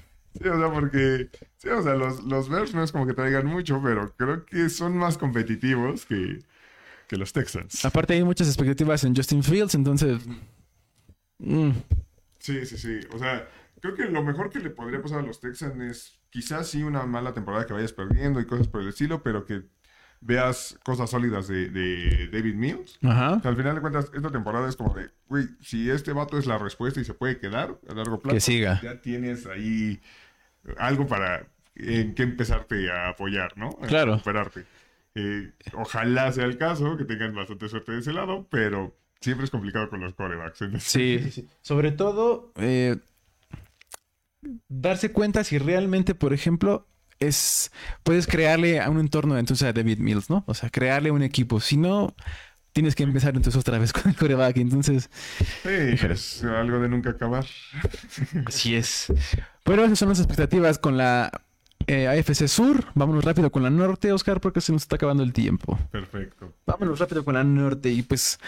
Sí, o sea, porque, sí, o sea, los, los Bears no es como que traigan mucho, pero creo que son más competitivos que, que los Texans. Aparte hay muchas expectativas en Justin Fields, entonces... mm, Sí, sí, sí. O sea, creo que lo mejor que le podría pasar a los Texans es quizás sí una mala temporada que vayas perdiendo y cosas por el estilo, pero que veas cosas sólidas de, de David Mills. Ajá. O sea, al final de cuentas, esta temporada es como de, güey, si este vato es la respuesta y se puede quedar a largo plazo, Que siga. ya tienes ahí algo para en qué empezarte a apoyar, ¿no? A Claro. Recuperarte. Eh, ojalá sea el caso, que tengan bastante suerte de ese lado, pero siempre es complicado con los corebacks. en ese- Sí, sí, sí. Sobre todo, eh, darse cuenta si realmente, por ejemplo, es puedes crearle a un entorno entonces a David Mills, ¿no? O sea, crearle un equipo. Si no, tienes que empezar entonces otra vez con el coreback. Entonces, Sí, es algo de nunca acabar. así es. Pero esas son las expectativas con la eh, AFC Sur. Vámonos rápido con la norte, Oscar, porque se nos está acabando el tiempo. Perfecto. Vámonos rápido con la norte y pues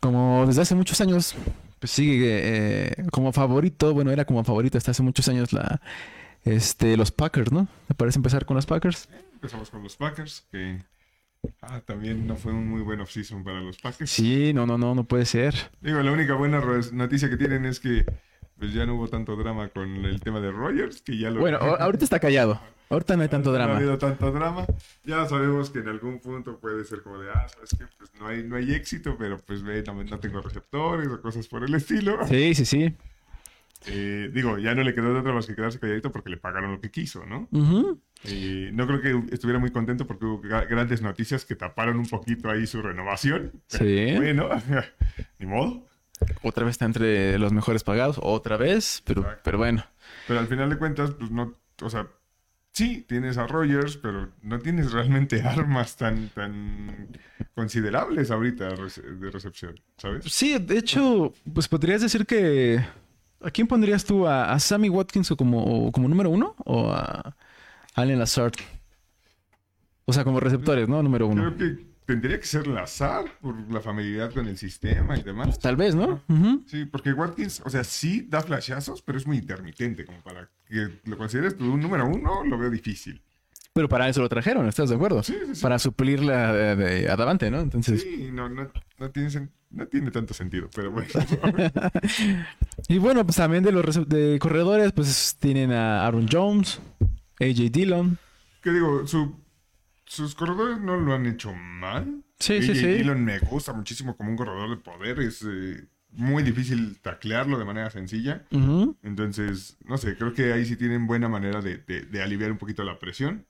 como desde hace muchos años pues sigue eh, como favorito, bueno, era como favorito hasta hace muchos años la este los Packers, ¿no? Me parece empezar con los Packers. Empezamos con los Packers, que ah, también no fue un muy buen offseason para los Packers. Sí, no, no, no, no puede ser. Digo, la única buena noticia que tienen es que pues ya no hubo tanto drama con el tema de Rogers, que ya lo... Bueno, ahorita está callado. Ahorita no hay tanto No ha drama. habido tanto drama. Ya sabemos que en algún punto puede ser como de, ah, ¿sabes qué? Pues no hay, no hay éxito, pero pues ve, no, no tengo receptores o cosas por el estilo. Sí, sí, sí. Eh, digo, ya no le quedó de otra más que quedarse calladito porque le pagaron lo que quiso, ¿no? Ujú. Eh, no creo que estuviera muy contento porque hubo gra- grandes noticias que taparon un poquito ahí su renovación. Sí. Bueno, ni modo. Otra vez está entre los mejores pagados, otra vez, pero, Exacto. pero bueno. Pero al final de cuentas, pues no, o sea, sí, tienes a Rogers, pero no tienes realmente armas tan, tan considerables ahorita de recepción, ¿sabes? Sí, de hecho, pues podrías decir que. ¿A quién pondrías tú? ¿A, a Sammy Watkins como, como número uno? ¿O a Allen Lazard? O sea, como receptores, ¿no? Número uno. Creo que tendría que ser Lazar por la familiaridad con el sistema y demás. Tal vez, ¿no? Sí, porque Watkins, o sea, sí da flashazos, pero es muy intermitente, como para que lo consideres tú un número uno, lo veo difícil. Pero para eso lo trajeron, ¿estás de acuerdo? Sí, sí, sí. Para suplir la de, de Adavante, ¿no? Entonces. Sí, no, no, no, tiene, no tiene tanto sentido, pero bueno. Y bueno, pues también de los de corredores, pues tienen a Aaron Jones, AJ Dillon. ¿Qué digo? Su- sus corredores no lo han hecho mal. Sí, sí, AJ sí. Dillon me gusta muchísimo como un corredor de poder. Es eh, muy difícil taclearlo de manera sencilla. Entonces, no sé, creo que ahí sí tienen buena manera de, de- de aliviar un poquito la presión.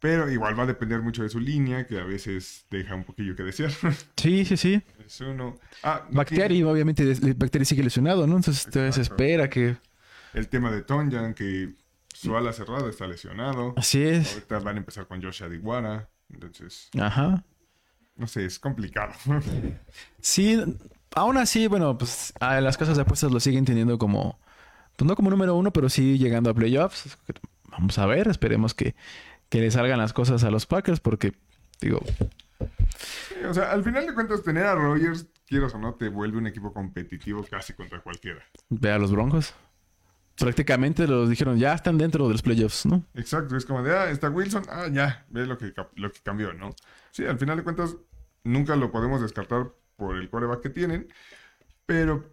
Pero igual va a depender mucho de su línea, que a veces deja un poquillo que desear. Sí, sí, sí. es uno. Ah, no Bactiari, obviamente, Bactiari sigue lesionado, ¿no? Entonces se espera que. El tema de Tonjan, que su ala cerrada está lesionado. Así es. Ahorita van a empezar con Josh Adiwara. Entonces, Ajá. no sé, es complicado. Sí, aún así, bueno, pues a las casas de apuestas lo siguen teniendo como, pues no como número uno, pero sí llegando a playoffs. Vamos a ver, esperemos que, que le salgan las cosas a los Packers, porque, digo, Sí, o sea, al final de cuentas, tener a Rogers, quieras o no, te vuelve un equipo competitivo casi contra cualquiera. ve a los Broncos. Prácticamente los dijeron, ya están dentro de los playoffs, ¿no? Exacto, es como de, ah, está Wilson, ah, ya, ve lo que, lo que cambió, ¿no? Sí, al final de cuentas, nunca lo podemos descartar por el coreback que tienen, pero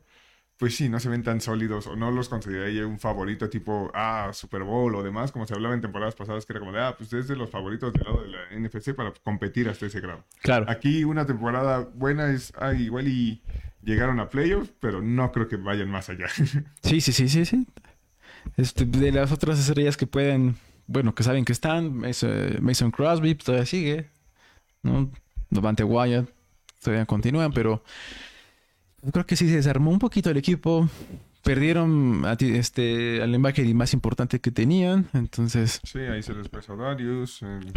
pues sí, no se ven tan sólidos o no los consideraría un favorito tipo, ah, Super Bowl o demás, como se hablaba en temporadas pasadas, que era como de, ah, pues es de los favoritos del lado de la NFC para competir hasta ese grado. Claro. Aquí una temporada buena es, ah, igual y llegaron a playoffs, pero no creo que vayan más allá. Sí, sí, sí, sí, sí. Este, de las otras estrellas que pueden, bueno, que saben que están, Mason, Crosby todavía sigue, ¿no? Davante Wyatt todavía continúan, pero yo creo que sí se desarmó un poquito el equipo. Perdieron a ti- este, al linebacker más importante que tenían, entonces, sí, ahí se les pasó Darius. el-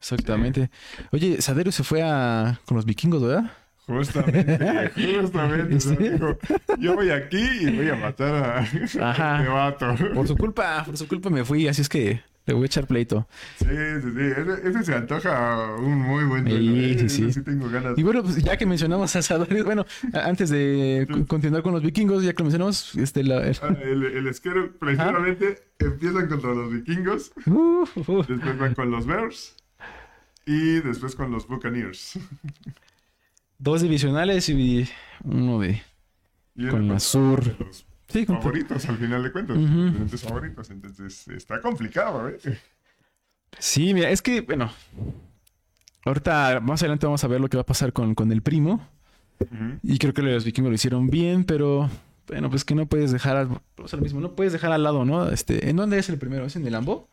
exactamente. Oye, Sadero se fue a, con los vikingos, ¿verdad? Justamente, justamente. Sí. dijo, yo voy aquí y voy a matar a, Ajá. a este vato. Por su culpa, por su culpa me fui, así es que le voy a echar pleito. Sí, sí, sí. Ese, ese se antoja un muy buen Sí, duelo. ¿eh? sí, Ese sí. tengo ganas. Y bueno, pues ya que mencionamos a asadores, bueno, antes de co- continuar con los vikingos, ya que lo mencionamos, este, la, el- Ah, El, el esquero, precisamente, empiezan contra los vikingos, Uh, uh. después van con los Bears y después con los Buccaneers. dos divisionales y uno de... Y Con los Sí, con- favoritos, al final de cuentas. Diferentes favoritos. Entonces, está complicado, ¿eh? Sí, mira, es que, bueno, ahorita más adelante vamos a ver lo que va a pasar con, con el primo. Y creo que los vikingos lo hicieron bien, pero bueno, pues que no puedes dejar, al- o sea, lo mismo, no puedes dejar al lado, ¿no? Este, ¿en dónde es el primero? ¿Es en el Lambo?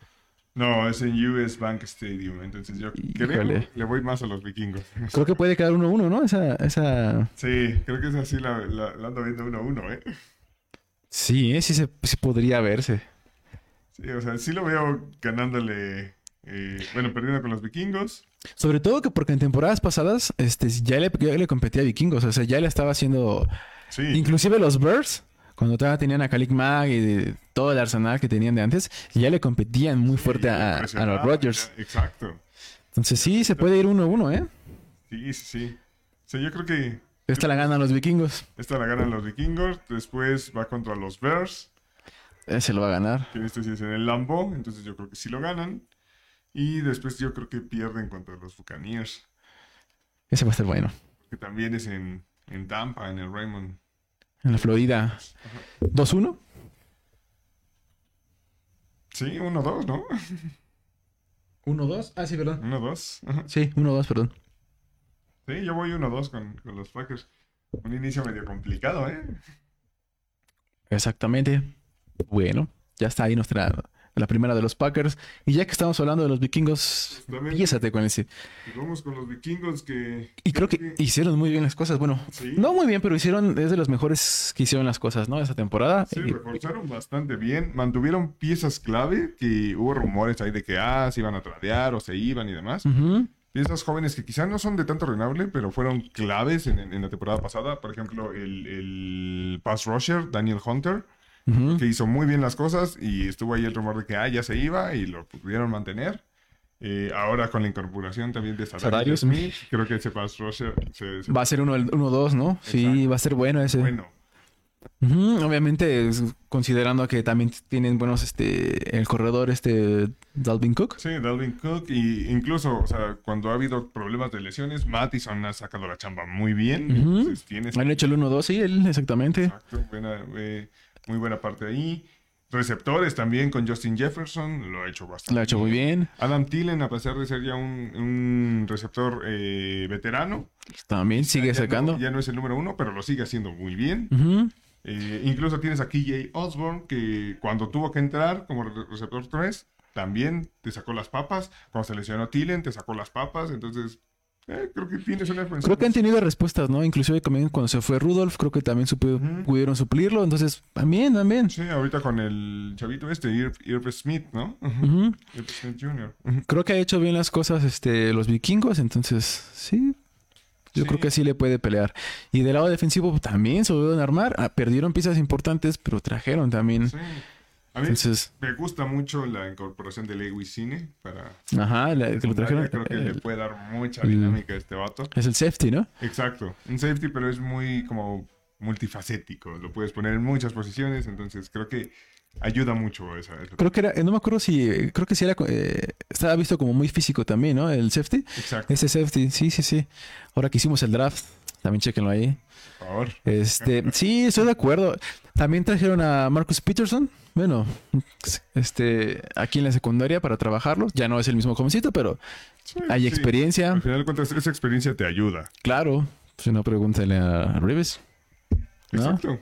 No, es en US Bank Stadium. Entonces, yo creo Híjole. le voy más a los vikingos. Creo que puede quedar 1-1, ¿no? Esa, esa... Sí, creo que es así la, la, la ando viendo uno a uno, ¿eh? Sí, ¿eh? sí, se, sí podría verse. Sí, o sea, sí lo veo ganándole. eh, bueno, perdiendo con los vikingos. Sobre todo que porque en temporadas pasadas este, ya, le, ya le competía a vikingos, o sea, ya le estaba haciendo... Sí. Inclusive los Bears, cuando todavía tenían a Kalik Mag y de- todo el arsenal que tenían de antes, ya le competían muy fuerte a, a los Rodgers. Exacto. Entonces sí, se puede ir 1-1, ¿eh? Sí, sí, sí. O sea, yo creo que Esta la ganan los vikingos. esta la ganan los vikingos. Después va contra los Bears. Ese lo va a ganar. Que esto sí es en el Lambo. Entonces yo creo que sí lo ganan. Y después yo creo que pierden contra los Buccaneers. Ese va a estar bueno. Que también es en, en Tampa, en el Raymond. En la Florida. 2-1. Sí, 1-2, ¿no? 1-2. Ah, sí, perdón. 1-2. Ajá. Sí, 1-2, perdón. Sí, yo voy 1-2 con, con los Packers. Un inicio medio complicado, ¿eh? Exactamente. Bueno, ya está ahí nuestra la primera de los Packers. Y ya que estamos hablando de los vikingos, piésate con ese. Y vamos con los vikingos que... Y creo que hicieron muy bien las cosas. Bueno, Sí. no muy bien, pero hicieron, es de los mejores que hicieron las cosas, ¿no? Esa temporada. Sí, Y- reforzaron bastante bien. Mantuvieron piezas clave que hubo rumores ahí de que, ah, se iban a tradear o se iban y demás. Piezas jóvenes que quizá no son de tanto renable, pero fueron claves en, en la temporada pasada. Por ejemplo, el, el pass rusher, Daniel Hunter, Ujú. que hizo muy bien las cosas y estuvo ahí el rumor de que, ah, ya se iba y lo pudieron mantener. Eh, ahora con la incorporación también de Sadarius Smith, creo que ese pass rusher se, se- Va a ser 1-2, ¿no? Sí, Exacto. va a ser bueno ese. bueno. Ujú, Obviamente, es- considerando que también tienen buenos, este, el corredor, este, Dalvin Cook. Sí, Dalvin Cook y incluso, o sea, cuando ha habido problemas de lesiones, Mattison ha sacado la chamba muy bien. Ujú. Entonces tienes Han hecho el 1-2, sí, él, exactamente. exacto, buena, eh, muy buena parte ahí. Receptores también con Justin Jefferson, lo ha hecho bastante. Lo ha hecho muy bien. Adam Thielen, a pesar de ser ya un, un receptor eh, veterano, También sigue ya sacando. ya no es el número uno, pero lo sigue haciendo muy bien. Eh, incluso tienes a KJ Osborne, que cuando tuvo que entrar como re- receptor 3, también te sacó las papas. Cuando se lesionó Thielen, te sacó las papas. Entonces, eh, creo que tienes una defensa. Creo que han tenido respuestas, ¿no? Inclusive también cuando se fue Rudolph, creo que también supe- Ujú. pudieron suplirlo. Entonces, también, también. Sí, ahorita con el chavito este, Ir- Irv Smith, ¿no? Irv Smith Jr. Creo que ha hecho bien las cosas este, los vikingos, entonces sí. Yo Sí. creo que sí le puede pelear. Y del lado defensivo también se volvieron a armar. Ah, perdieron piezas importantes, pero trajeron también. Sí. A mí Entonces, me gusta mucho la incorporación de Lewis Cine para... ajá, la- que lo trajeron. Creo que el- le puede dar mucha el- dinámica a este vato. es el safety, ¿no? Exacto. Un safety, pero es muy como multifacético. Lo puedes poner en muchas posiciones, entonces creo que ayuda mucho esa. esa- Creo que era, no me acuerdo si, creo que sí era, eh, estaba visto como muy físico también, ¿no? El safety. Exacto. Ese safety, sí, sí, sí. Ahora que hicimos el draft, también chequenlo ahí. Por favor. Este, sí, estoy de acuerdo. También trajeron a Marcus Peterson. Bueno, este, aquí en la secundaria para trabajarlo. Ya no es el mismo jovencito, pero Sí, hay sí. experiencia. Al final de cuentas, esa experiencia te ayuda. Claro. Si no, pregúntale a Reeves. ¿No? Exacto.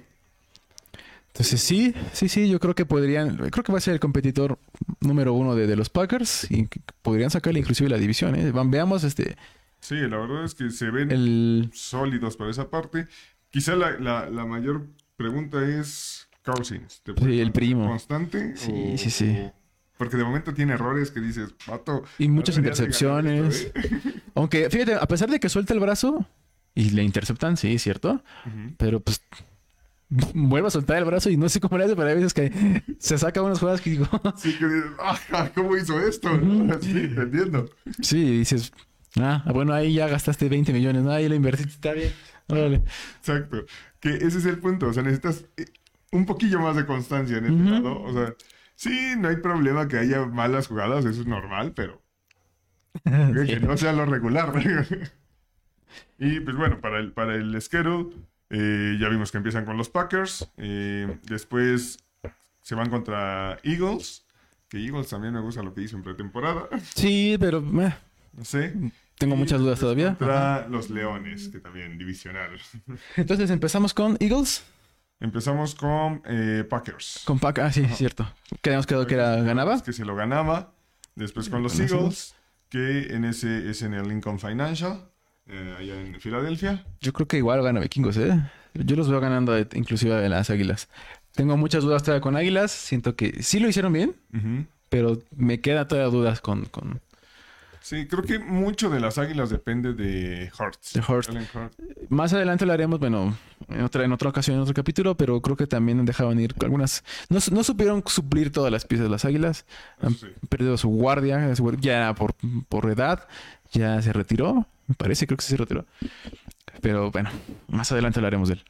Entonces sí, sí, sí, yo creo que podrían, creo que va a ser el competidor número uno de, de los Packers y podrían sacarle inclusive la división. ¿eh? Veamos este, Sí, la verdad es que se ven el... sólidos para esa parte. Quizá la, la, la mayor pregunta es Cousins. ¿Te Sí, el primo. ¿Constante? Sí, o- sí, sí. o- porque de momento tiene errores que dices, vato. Y muchas no intercepciones. esto, ¿eh?". Aunque, fíjate, a pesar de que suelta el brazo, Y le interceptan, sí, cierto. Pero pues vuelve a soltar el brazo y no sé cómo le hace, pero hay veces que se saca unas jugadas que digo, Sí, que dices, "Ah, ¿cómo hizo esto? Sí, te entiendo. sí, dices, ah, bueno, ahí ya gastaste 20 millones, ¿no? Ahí lo invertiste, está bien. Órale. Exacto. Que ese es el punto. O sea, necesitas eh, un poquillo más de constancia en este lado. O sea, sí, no hay problema que haya malas jugadas, eso es normal, pero que no sea lo regular. y pues bueno, para el, para el schedule, eh, ya vimos que empiezan con los Packers. eh, después se van contra Eagles. Que Eagles también me gusta lo que hizo en pretemporada. Sí, pero eh, No sé. Tengo muchas dudas todavía. Contra los Leones, que también divisional. Entonces empezamos con Eagles, Empezamos con eh, Packers. con Pack. Ah, sí, cierto. Que habíamos quedado que era ganaba. Que se lo ganaba. Después con los Eagles, que en ese es en el Lincoln Financial, eh, allá en Filadelfia. Yo creo que igual gana Vikingos, ¿eh? Yo los veo ganando eh, inclusive de las Águilas. Tengo muchas dudas todavía con Águilas. Siento que sí lo hicieron bien, pero me queda todavía dudas con, con Sí, creo que mucho de las Águilas depende de Hurts. De. Más adelante lo haremos, bueno, en otra, en otra ocasión, en otro capítulo, pero creo que también dejaban ir algunas. No, no supieron suplir todas las piezas de las águilas. Han Sí. perdido su guardia, ya por, por edad, ya se retiró. Me parece, creo que sí se retiró. Pero bueno, más adelante hablaremos de él.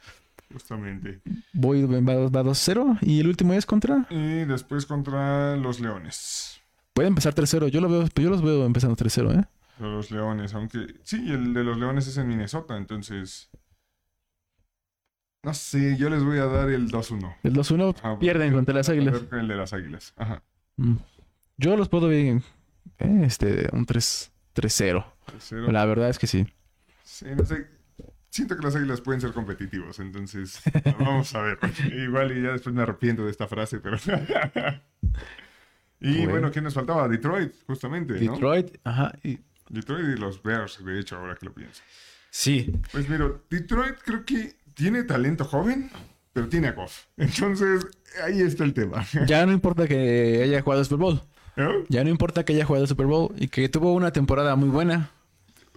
Justamente. Voy, va, va 2-0 y el último es contra. Y después contra los Leones. Puede empezar 3-0. Yo, lo veo, yo los veo empezando 3-0, ¿eh? Los Leones, aunque. Sí, el de los Leones es en Minnesota, entonces. No sé, yo les voy a dar el 2-1. El 2-1 Ajá, pierden contra las águilas. con el de las Águilas. Ajá. Mm. Yo los puedo ver eh, este, un 3 3-0. Tercero. La verdad es que sí. Sí, no sé. Siento que las águilas pueden ser competitivos, entonces vamos a ver. Igual y ya después me arrepiento de esta frase, pero. y Bueno. bueno, ¿quién nos faltaba? Detroit, justamente, ¿no? Detroit, ajá. y- Detroit y los Bears, de hecho, ahora que lo pienso. sí, Pues mira, Detroit creo que tiene talento joven, pero tiene a Goff. Entonces, ahí está el tema. ya no importa que haya jugado el Super Bowl. Ya no importa que haya jugado el Super Bowl y que tuvo una temporada muy buena.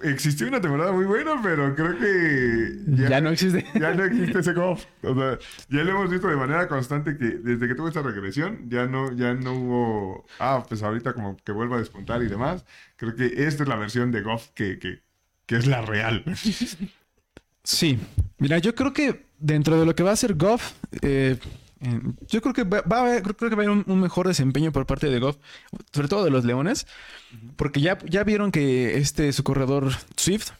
Existió una temporada muy buena, pero creo que Ya, no existe. ya no existe ese Goff. O sea, ya lo hemos visto de manera constante que desde que tuvo esta regresión, ya no, ya no hubo. Ah, pues ahorita como que vuelva a despuntar y demás. Creo que esta es la versión de Goff que, que, que es la real. Sí. Mira, yo creo que dentro de lo que va a ser Goff, eh, yo creo que va, va a haber, creo, que va a haber un, un mejor desempeño por parte de Goff, sobre todo de los Leones, porque ya, ya vieron que este su corredor Swift,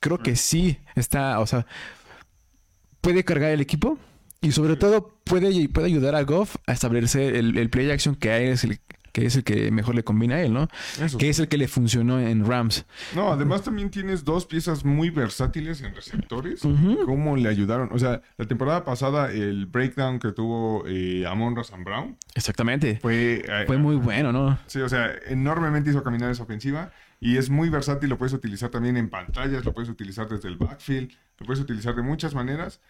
creo que sí está, o sea, puede cargar el equipo y sobre todo puede, puede ayudar a Goff a establecer el, el play action que a él es el que es el que mejor le combina a él, ¿no? Eso. Que es el que le funcionó en Rams. No, además también tienes dos piezas muy versátiles en receptores. ¿Cómo le ayudaron? O sea, la temporada pasada, el breakdown que tuvo eh, Amon Ross Brown Exactamente. fue. eh, Fue muy bueno, ¿no? Sí, o sea, enormemente hizo caminar esa ofensiva y es muy versátil, lo puedes utilizar también en pantallas, lo puedes utilizar desde el backfield, lo puedes utilizar de muchas maneras,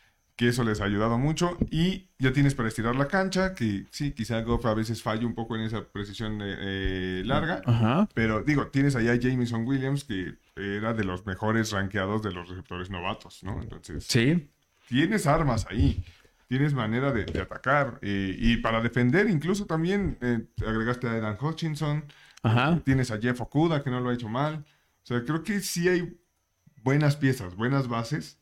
que eso les ha ayudado mucho y ya tienes para estirar la cancha, que sí, quizá Goff a veces falle un poco en esa precisión eh, eh, larga, Ajá. pero digo, tienes allá a Jameson Williams, que era de los mejores rankeados de los receptores novatos, ¿no? Entonces, Sí. tienes armas ahí, tienes manera de, de atacar eh, y para defender incluso también eh, agregaste a Edan Hutchinson, Ajá. tienes a Jeff Okuda que no lo ha hecho mal, o sea, creo que sí hay buenas piezas, buenas bases.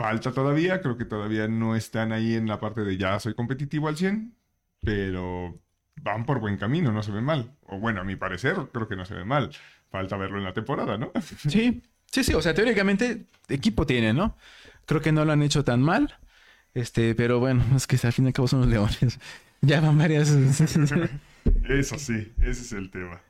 Falta todavía, creo que todavía no están ahí en la parte de ya soy competitivo al 100, pero van por buen camino, no se ve mal. O bueno, a mi parecer, creo que no se ve mal. Falta verlo en la temporada, ¿no? Sí, sí, sí. O sea, teóricamente equipo tiene, ¿no? Creo que no lo han hecho tan mal. Este, pero bueno, es que al fin y al cabo son los leones. Ya van varias. Eso sí, ese es el tema.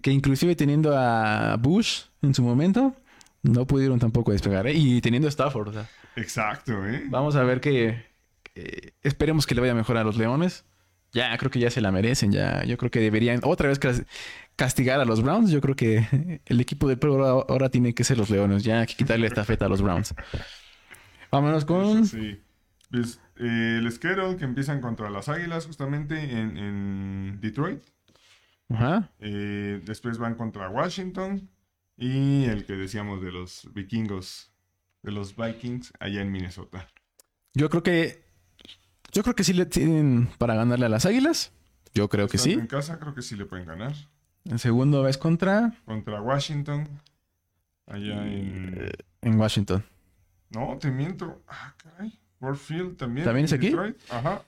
que inclusive teniendo a Bush en su momento, no pudieron tampoco despegar. ¿eh? Y teniendo Stafford. O sea, Exacto, ¿eh? vamos a ver que, que esperemos que le vaya mejor a los leones. Ya, creo que ya se la merecen. Ya, yo creo que deberían otra vez cas- castigar a los Browns. Yo creo que el equipo de pueblo ahora, tiene que ser los leones. Ya hay que quitarle esta feta a los Browns. Vámonos con. Sí. Pues, eh, el schedule que empiezan contra las Águilas justamente en, en Detroit. Ajá. Eh, después van contra Washington. Y el que decíamos de los vikingos de los Vikings allá en Minnesota. Yo creo que. Yo creo que sí le tienen para ganarle a las águilas. Yo creo que sí. En casa creo que sí le pueden ganar. En segundo vez contra. Contra Washington. Allá en. En Washington. No, te miento. Ah, caray. Warfield también. ¿También es aquí? Detroit. Ajá.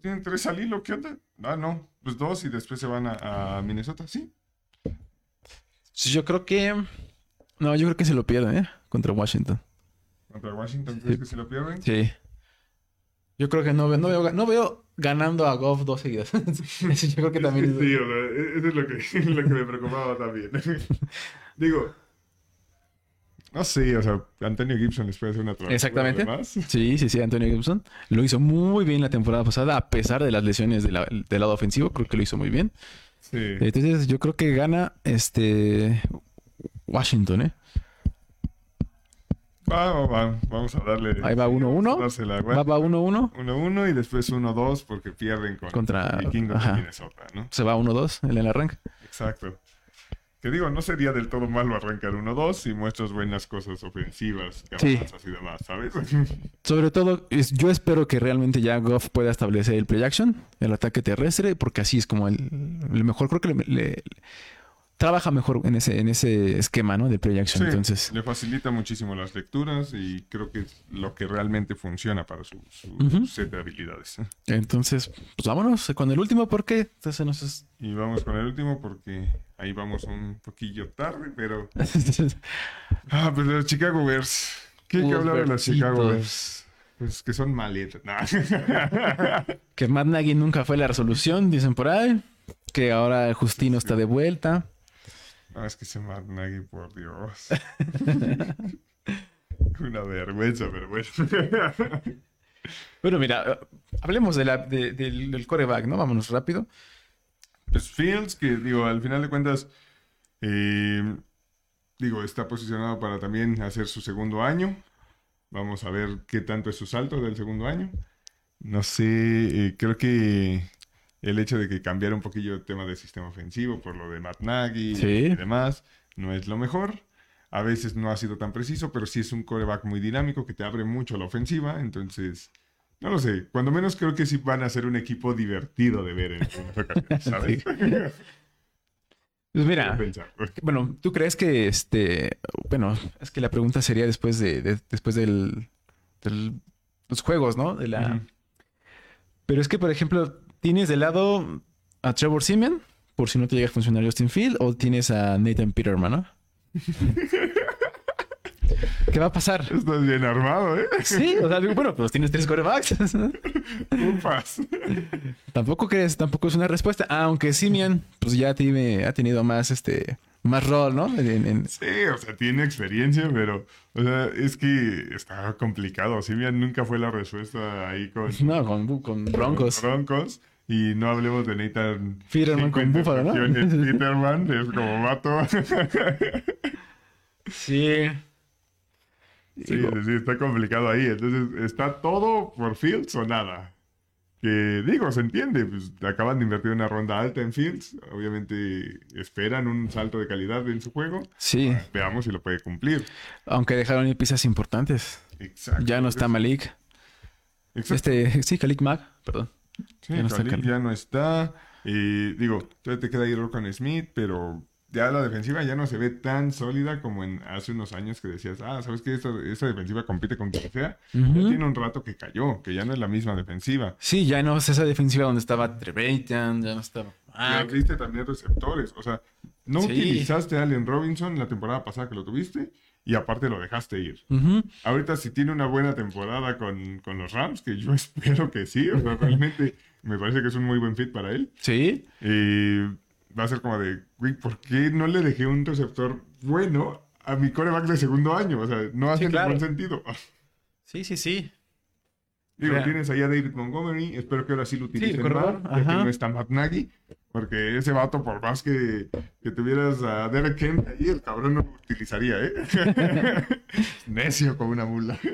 Tienen tres al hilo, ¿qué onda? Ah, no. Pues dos y después se van a, a Minnesota, sí. Sí, Yo creo que. No, yo creo que se lo pierden, ¿eh? Contra Washington. Contra Washington, ¿crees que se lo pierden? Sí. Yo creo que no, veo- no, veo, no veo ganando a Goff dos seguidas. Eso yo creo que también es- Sí, o sea, e- eso es lo que, lo que me preocupaba también. Digo, no sé, o sea, Antonio Gibson les puede hacer una travesura, Exactamente. Sí, sí, sí, Antonio Gibson. Lo hizo muy bien la temporada pasada, a pesar de las lesiones de la- del lado ofensivo. Creo que lo hizo muy bien. Sí. Entonces, yo creo que gana este Washington, ¿eh? Va, va, va. Vamos a darle. Ahí va sí, 1-1. vamos a dársela, güey. Va, va 1-1. 1-1 y después 1-2 porque pierden con Contra- Vikingos Minnesota, ¿no? Se va 1-2 en el arranque. Exacto. Que digo, no sería del todo malo arrancar 1-2 si muestras buenas cosas ofensivas, que Sí. avanzas y demás, ¿sabes? Sobre todo, es- yo espero que realmente ya Goff pueda establecer el play action, el ataque terrestre, porque así es como el, el mejor, creo que le, le- trabaja mejor en ese, en ese esquema, ¿no? De play action. Sí, Entonces, le facilita muchísimo las lecturas y creo que es lo que realmente funciona para su, su Ujú. set de habilidades. entonces, pues vámonos con el último, porque entonces nos es- Y vamos con el último porque ahí vamos un poquillo tarde, pero... Ah, pues los Chicago Bears. ¿Qué hay que hablar de los Chicago. Bears? Pues que son maletas. Nah. que Matt Nagy nunca fue la resolución, dicen por ahí. Que ahora Justino está de vuelta. No, es que se Matt Nagy, por Dios. Una vergüenza, pero bueno. Bueno, mira, hablemos de la, de- del, del coreback, ¿no? Vámonos rápido. Pues Fields, que digo, al final de cuentas, eh, digo, está posicionado para también hacer su segundo año. Vamos a ver qué tanto es su salto del segundo año. No sé, eh, creo que el hecho de que cambiara un poquillo el tema del sistema ofensivo por lo de Matt Nagy Sí. y demás, no es lo mejor. A veces no ha sido tan preciso, pero sí es un coreback muy dinámico que te abre mucho la ofensiva. Entonces, no lo sé. Cuando menos creo que sí van a ser un equipo divertido de ver en algunas ocasiones, ¿sabes? Pues mira, bueno, ¿tú crees que este, bueno, es que la pregunta sería después de, de- después del, del- los juegos, ¿no? De la, pero es que por ejemplo tienes de lado a Trevor Simeon por si no te llega a funcionar Justin Field o tienes a Nathan Peterman, ¿no? ¿Qué va a pasar? Estás bien armado, ¿eh? Sí, o sea, bueno, pues tienes tres corebacks. Upas. tampoco crees, tampoco es una respuesta. Aunque Simeon, pues ya tiene, ha tenido más, este, más rol, ¿no? En- en- Sí, o sea, tiene experiencia, pero, o sea, es que está complicado. Simian nunca fue la respuesta ahí con, no, con, con Broncos. con Broncos. Y no hablemos de Nathan Peterman con Buffalo, ¿no? Peterman es como mato. Sí. Sí, sí, sí, está complicado ahí. Entonces, ¿está todo por Fields o nada? Que digo, se entiende, pues acaban de invertir una ronda alta en Fields. Obviamente esperan un salto de calidad en su juego. Sí, Veamos si lo puede cumplir. aunque dejaron ir piezas importantes. Exacto. Ya no está Malik. Exacto. Este, sí, Khalid Mack, perdón. Sí, ya no está ya no está. Y digo, todavía te queda ahí Rocon Smith, pero ya la defensiva ya no se ve tan sólida como en hace unos años que decías, ah, ¿sabes qué? Esta, esta defensiva compite con quien sea. Ya tiene un rato que cayó, que ya no es la misma defensiva. Sí, ya no es esa defensiva donde estaba Trevathan, ya no estaba Ya Mack. viste también receptores. O sea, no Sí. utilizaste a Allen Robinson la temporada pasada que lo tuviste y aparte lo dejaste ir. Ahorita si tiene una buena temporada con, con los Rams, que yo espero que sí, o sea, realmente me parece que es un muy buen fit para él. Sí, Y va a ser como de, güey, ¿por qué no le dejé un receptor bueno a mi coreback de segundo año? O sea, no hace Sí, claro. ningún sentido. sí, sí, sí. Digo, tienes ahí a David Montgomery, espero que ahora sí lo utilicen ya que ajá. no está Matt Nagy, porque ese vato, por más que, que tuvieras a Derek Kent ahí, el cabrón no lo utilizaría, ¿eh? Necio como una mula.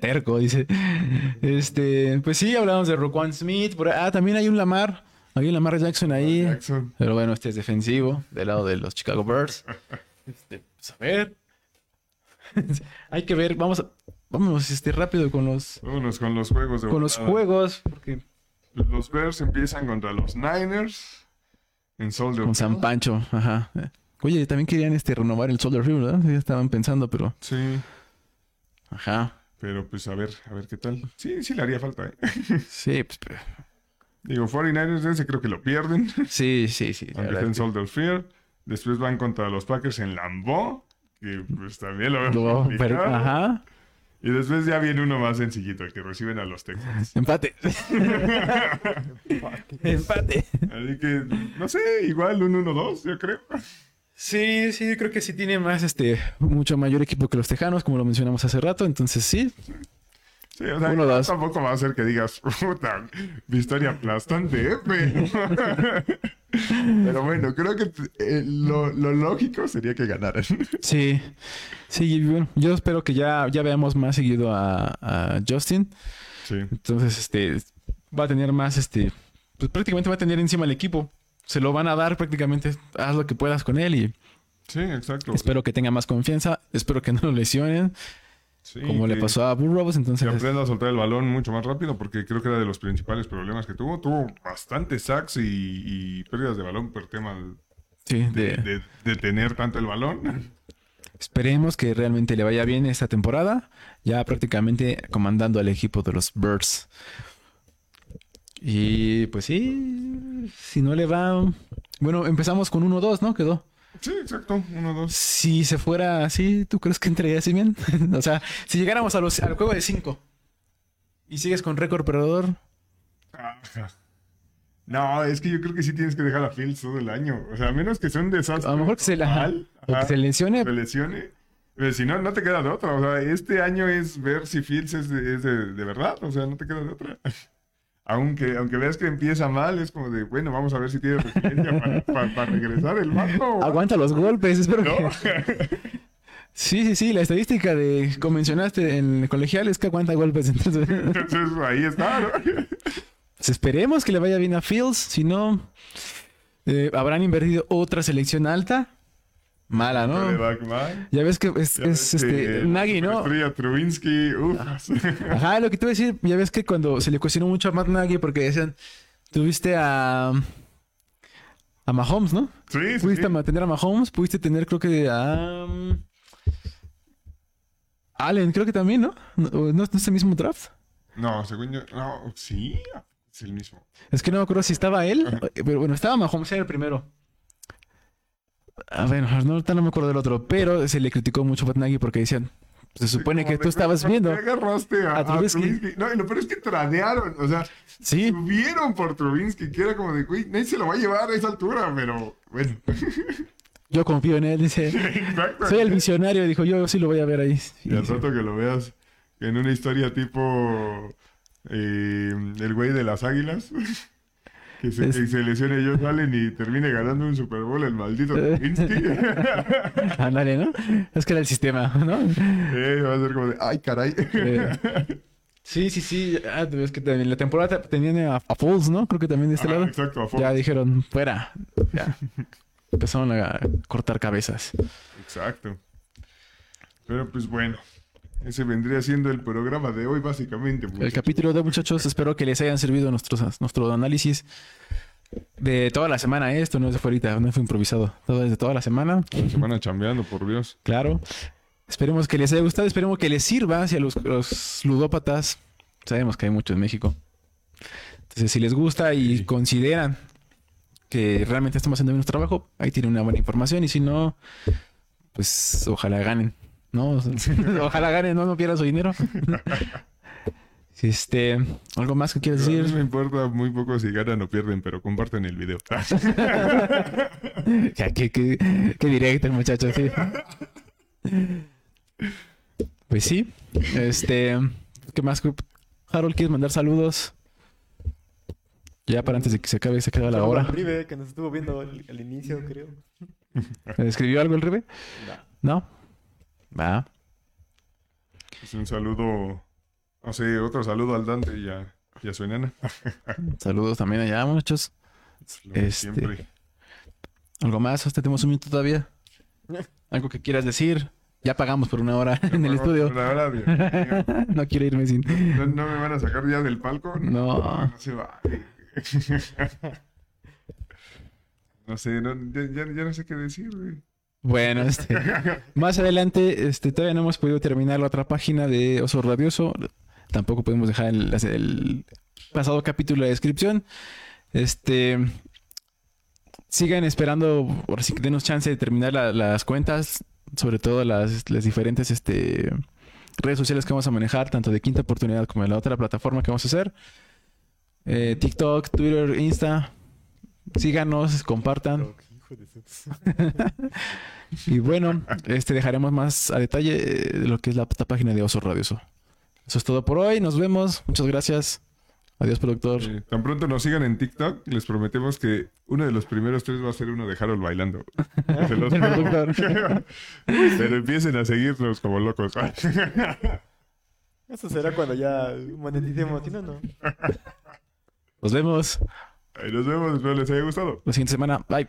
Terco, dice. Este, pues sí, hablamos de Roquan Smith. por- ah, también hay un Lamar. Hay un Lamar Jackson ahí. Jackson. Pero bueno, este es defensivo, del lado de los Chicago Bears. Este, pues a ver. Hay que ver, vamos a, vámonos este, rápido con los, Vámonos con los juegos de con los juegos, porque Los Bears empiezan contra los Niners en Soldier con San. Pancho, ajá. Oye, también querían este renovar el Soldier Field, ¿verdad? Ya estaban pensando, pero, Sí, ajá. pero pues a ver, a ver qué tal. Sí, sí le haría falta, ¿eh? Sí, pues, pero- Digo, 49ers ese creo que lo pierden, sí, sí, sí. aunque está en Soldier Field. Después van contra los Packers en Lambeau, que pues también lo veo Luego, pero- ajá. Y después ya viene uno más sencillito, el que reciben a los Texans. Empate. Empate. Así que, no sé, igual un 1-2, yo creo. Sí, sí, creo que sí tiene más, este, mucho mayor equipo que los Tejanos, como lo mencionamos hace rato. Entonces, sí, Sí, o sea, 1-2. tampoco va a ser que digas, puta, victoria aplastante, ¿eh? Pero, bueno, creo que eh, lo, lo lógico sería que ganaran. Sí, sí, bueno, yo espero que ya, ya veamos más seguido a, a Justin. Sí, Entonces, este, va a tener más, este, pues prácticamente va a tener encima el equipo. Se lo van a dar prácticamente, haz lo que puedas con él y sí, exacto. espero que tenga más confianza. Espero que no lo lesionen, Sí, como le que- pasó a Burrows. Que Entonces, aprenda a soltar el balón mucho más rápido, porque creo que era de los principales problemas que tuvo. Tuvo bastantes sacks y, y pérdidas de balón por tema sí, de, de- de- de tener tanto el balón. esperemos que realmente le vaya bien esta temporada. Ya prácticamente comandando al equipo de los Birds. Y pues sí, si no le va... Bueno, empezamos con 1-2, ¿no? Quedó. Sí, exacto, uno, dos. Si se fuera así, ¿tú crees que entraría así bien? o sea, si llegáramos a los, al juego de 5 y sigues con récord perdedor, Ajá. No, es que yo creo que sí tienes que dejar a Fields todo el año. O sea, a menos que sea un desastre. a lo mejor que se, la, o que se lesione. se lesione. Pero si no, no te queda de otra. O sea, este año es ver si Fields es de, es de- de verdad. O sea, no te queda de otra. Aunque, aunque veas que empieza mal, es como de, bueno, vamos a ver si tiene resiliencia para, para- para regresar el vato. Aguanta los golpes, espero ¿No? que... Sí, sí, sí, la estadística de que mencionaste en el colegial es que aguanta golpes. Entonces, Entonces ahí está, ¿no? pues esperemos que le vaya bien a Fields. Si no, eh, habrán invertido otra selección alta. Mala, ¿no? Ya ves que es, es, que este, la Nagy, ¿no? Trubinsky, uf. Ajá, lo que te iba a decir, ya ves que cuando se le cuestionó mucho a Matt Nagy porque decían, tuviste a a Mahomes, ¿no? Sí, sí, Pudiste sí. tener a Mahomes, pudiste tener creo que a um, Allen, creo que también, ¿no? ¿No, no es el mismo draft? No, según yo, no, sí, es el mismo. Es que no me acuerdo si estaba él, pero bueno, estaba Mahomes, era el primero. A ver, no, ahorita no me acuerdo del otro, pero se le criticó mucho a Matt Nagy porque decían, se supone que tú estabas ¿por qué viendo. agarraste a, a a Trubisky? Trubisky? No, lo peor es que tradearon, o sea, Sí, subieron por Trubinsky, que era como de, güey, nadie se lo va a llevar a esa altura, pero bueno. yo confío en él, dice. Soy el visionario, dijo, yo sí lo voy a ver ahí. Y al rato que lo veas en una historia tipo eh, el güey de las águilas, que se, Es- que se lesione ellos salen y termine ganando un Super Bowl el maldito Trubinsky. Ándale, ¿no? Es que era el sistema, ¿no? Eh, va a ser como de, ay, caray. Eh, sí, sí, sí. Ah, es que también la temporada tenían a, a Foles, ¿no? Creo que también de este lado. Exacto, a Fox. Ya dijeron, fuera. Ya. Empezaron a cortar cabezas. Exacto. Pero pues bueno, ese vendría siendo el programa de hoy básicamente. El capítulo de muchachos, espero que les hayan servido nuestros, nuestro análisis de toda la semana. Esto no es de ahorita, no fue improvisado. Todo es de toda la semana. Se van a chambeando, por Dios. Claro. Esperemos que les haya gustado, esperemos que les sirva hacia los, los ludópatas. Sabemos que hay mucho en México. Entonces, si les gusta y Sí. consideran que realmente estamos haciendo bien nuestro trabajo, ahí tienen una buena información. Y si no, pues ojalá ganen. ¿No? ojalá ganen, no, no pierdan su dinero. Este, ¿algo más que quieras A mí me decir? importa muy poco si ganan o pierden, pero comparten el video. Ya, qué, qué, qué directo el muchacho, sí. Pues sí. Este, ¿qué más? Harold, ¿quieres mandar saludos? Ya para antes de que se acabe, se queda la hora. al Rive, que nos estuvo viendo al, al inicio, creo. ¿Me escribió algo el Ribe? ¿No? Va. Pues un saludo, no sé, otro saludo al Dante y a, y a su enana. Saludos también allá, muchachos. Este- Siempre. ¿Algo más? Hasta tenemos un minuto todavía. ¿Algo que quieras decir? Ya pagamos por una hora en el estudio. Dios mío. no quiero irme sin. ¿No, no me van a sacar ya del palco? No. No se va. No sé, ya, ya- ya no sé qué decir, güey. Bueno, este. Más adelante, este, todavía no hemos podido terminar la otra página de Oso Radioso. Tampoco podemos dejar el, pasado capítulo de descripción. Este. Sigan esperando, por si denos chance de terminar la- las cuentas, sobre todo las, las diferentes este, redes sociales que vamos a manejar, tanto de Quinta Oportunidad como de la otra plataforma que vamos a hacer. Eh, TikTok, Twitter, Insta. Síganos, compartan. Hijo de su- Y bueno, este dejaremos más a detalle eh, lo que es la, página de Oso Radioso. Eso es todo por hoy. Nos vemos. Muchas gracias. Adiós, productor. Eh, tan pronto nos sigan en TikTok, les prometemos que uno de los primeros tres va a ser uno de Harold bailando. Se los-. Pero empiecen a seguirnos como locos. Eso será cuando ya moneticemos, si no, no. Nos vemos Ahí nos vemos, espero les haya gustado. la siguiente semana. Bye.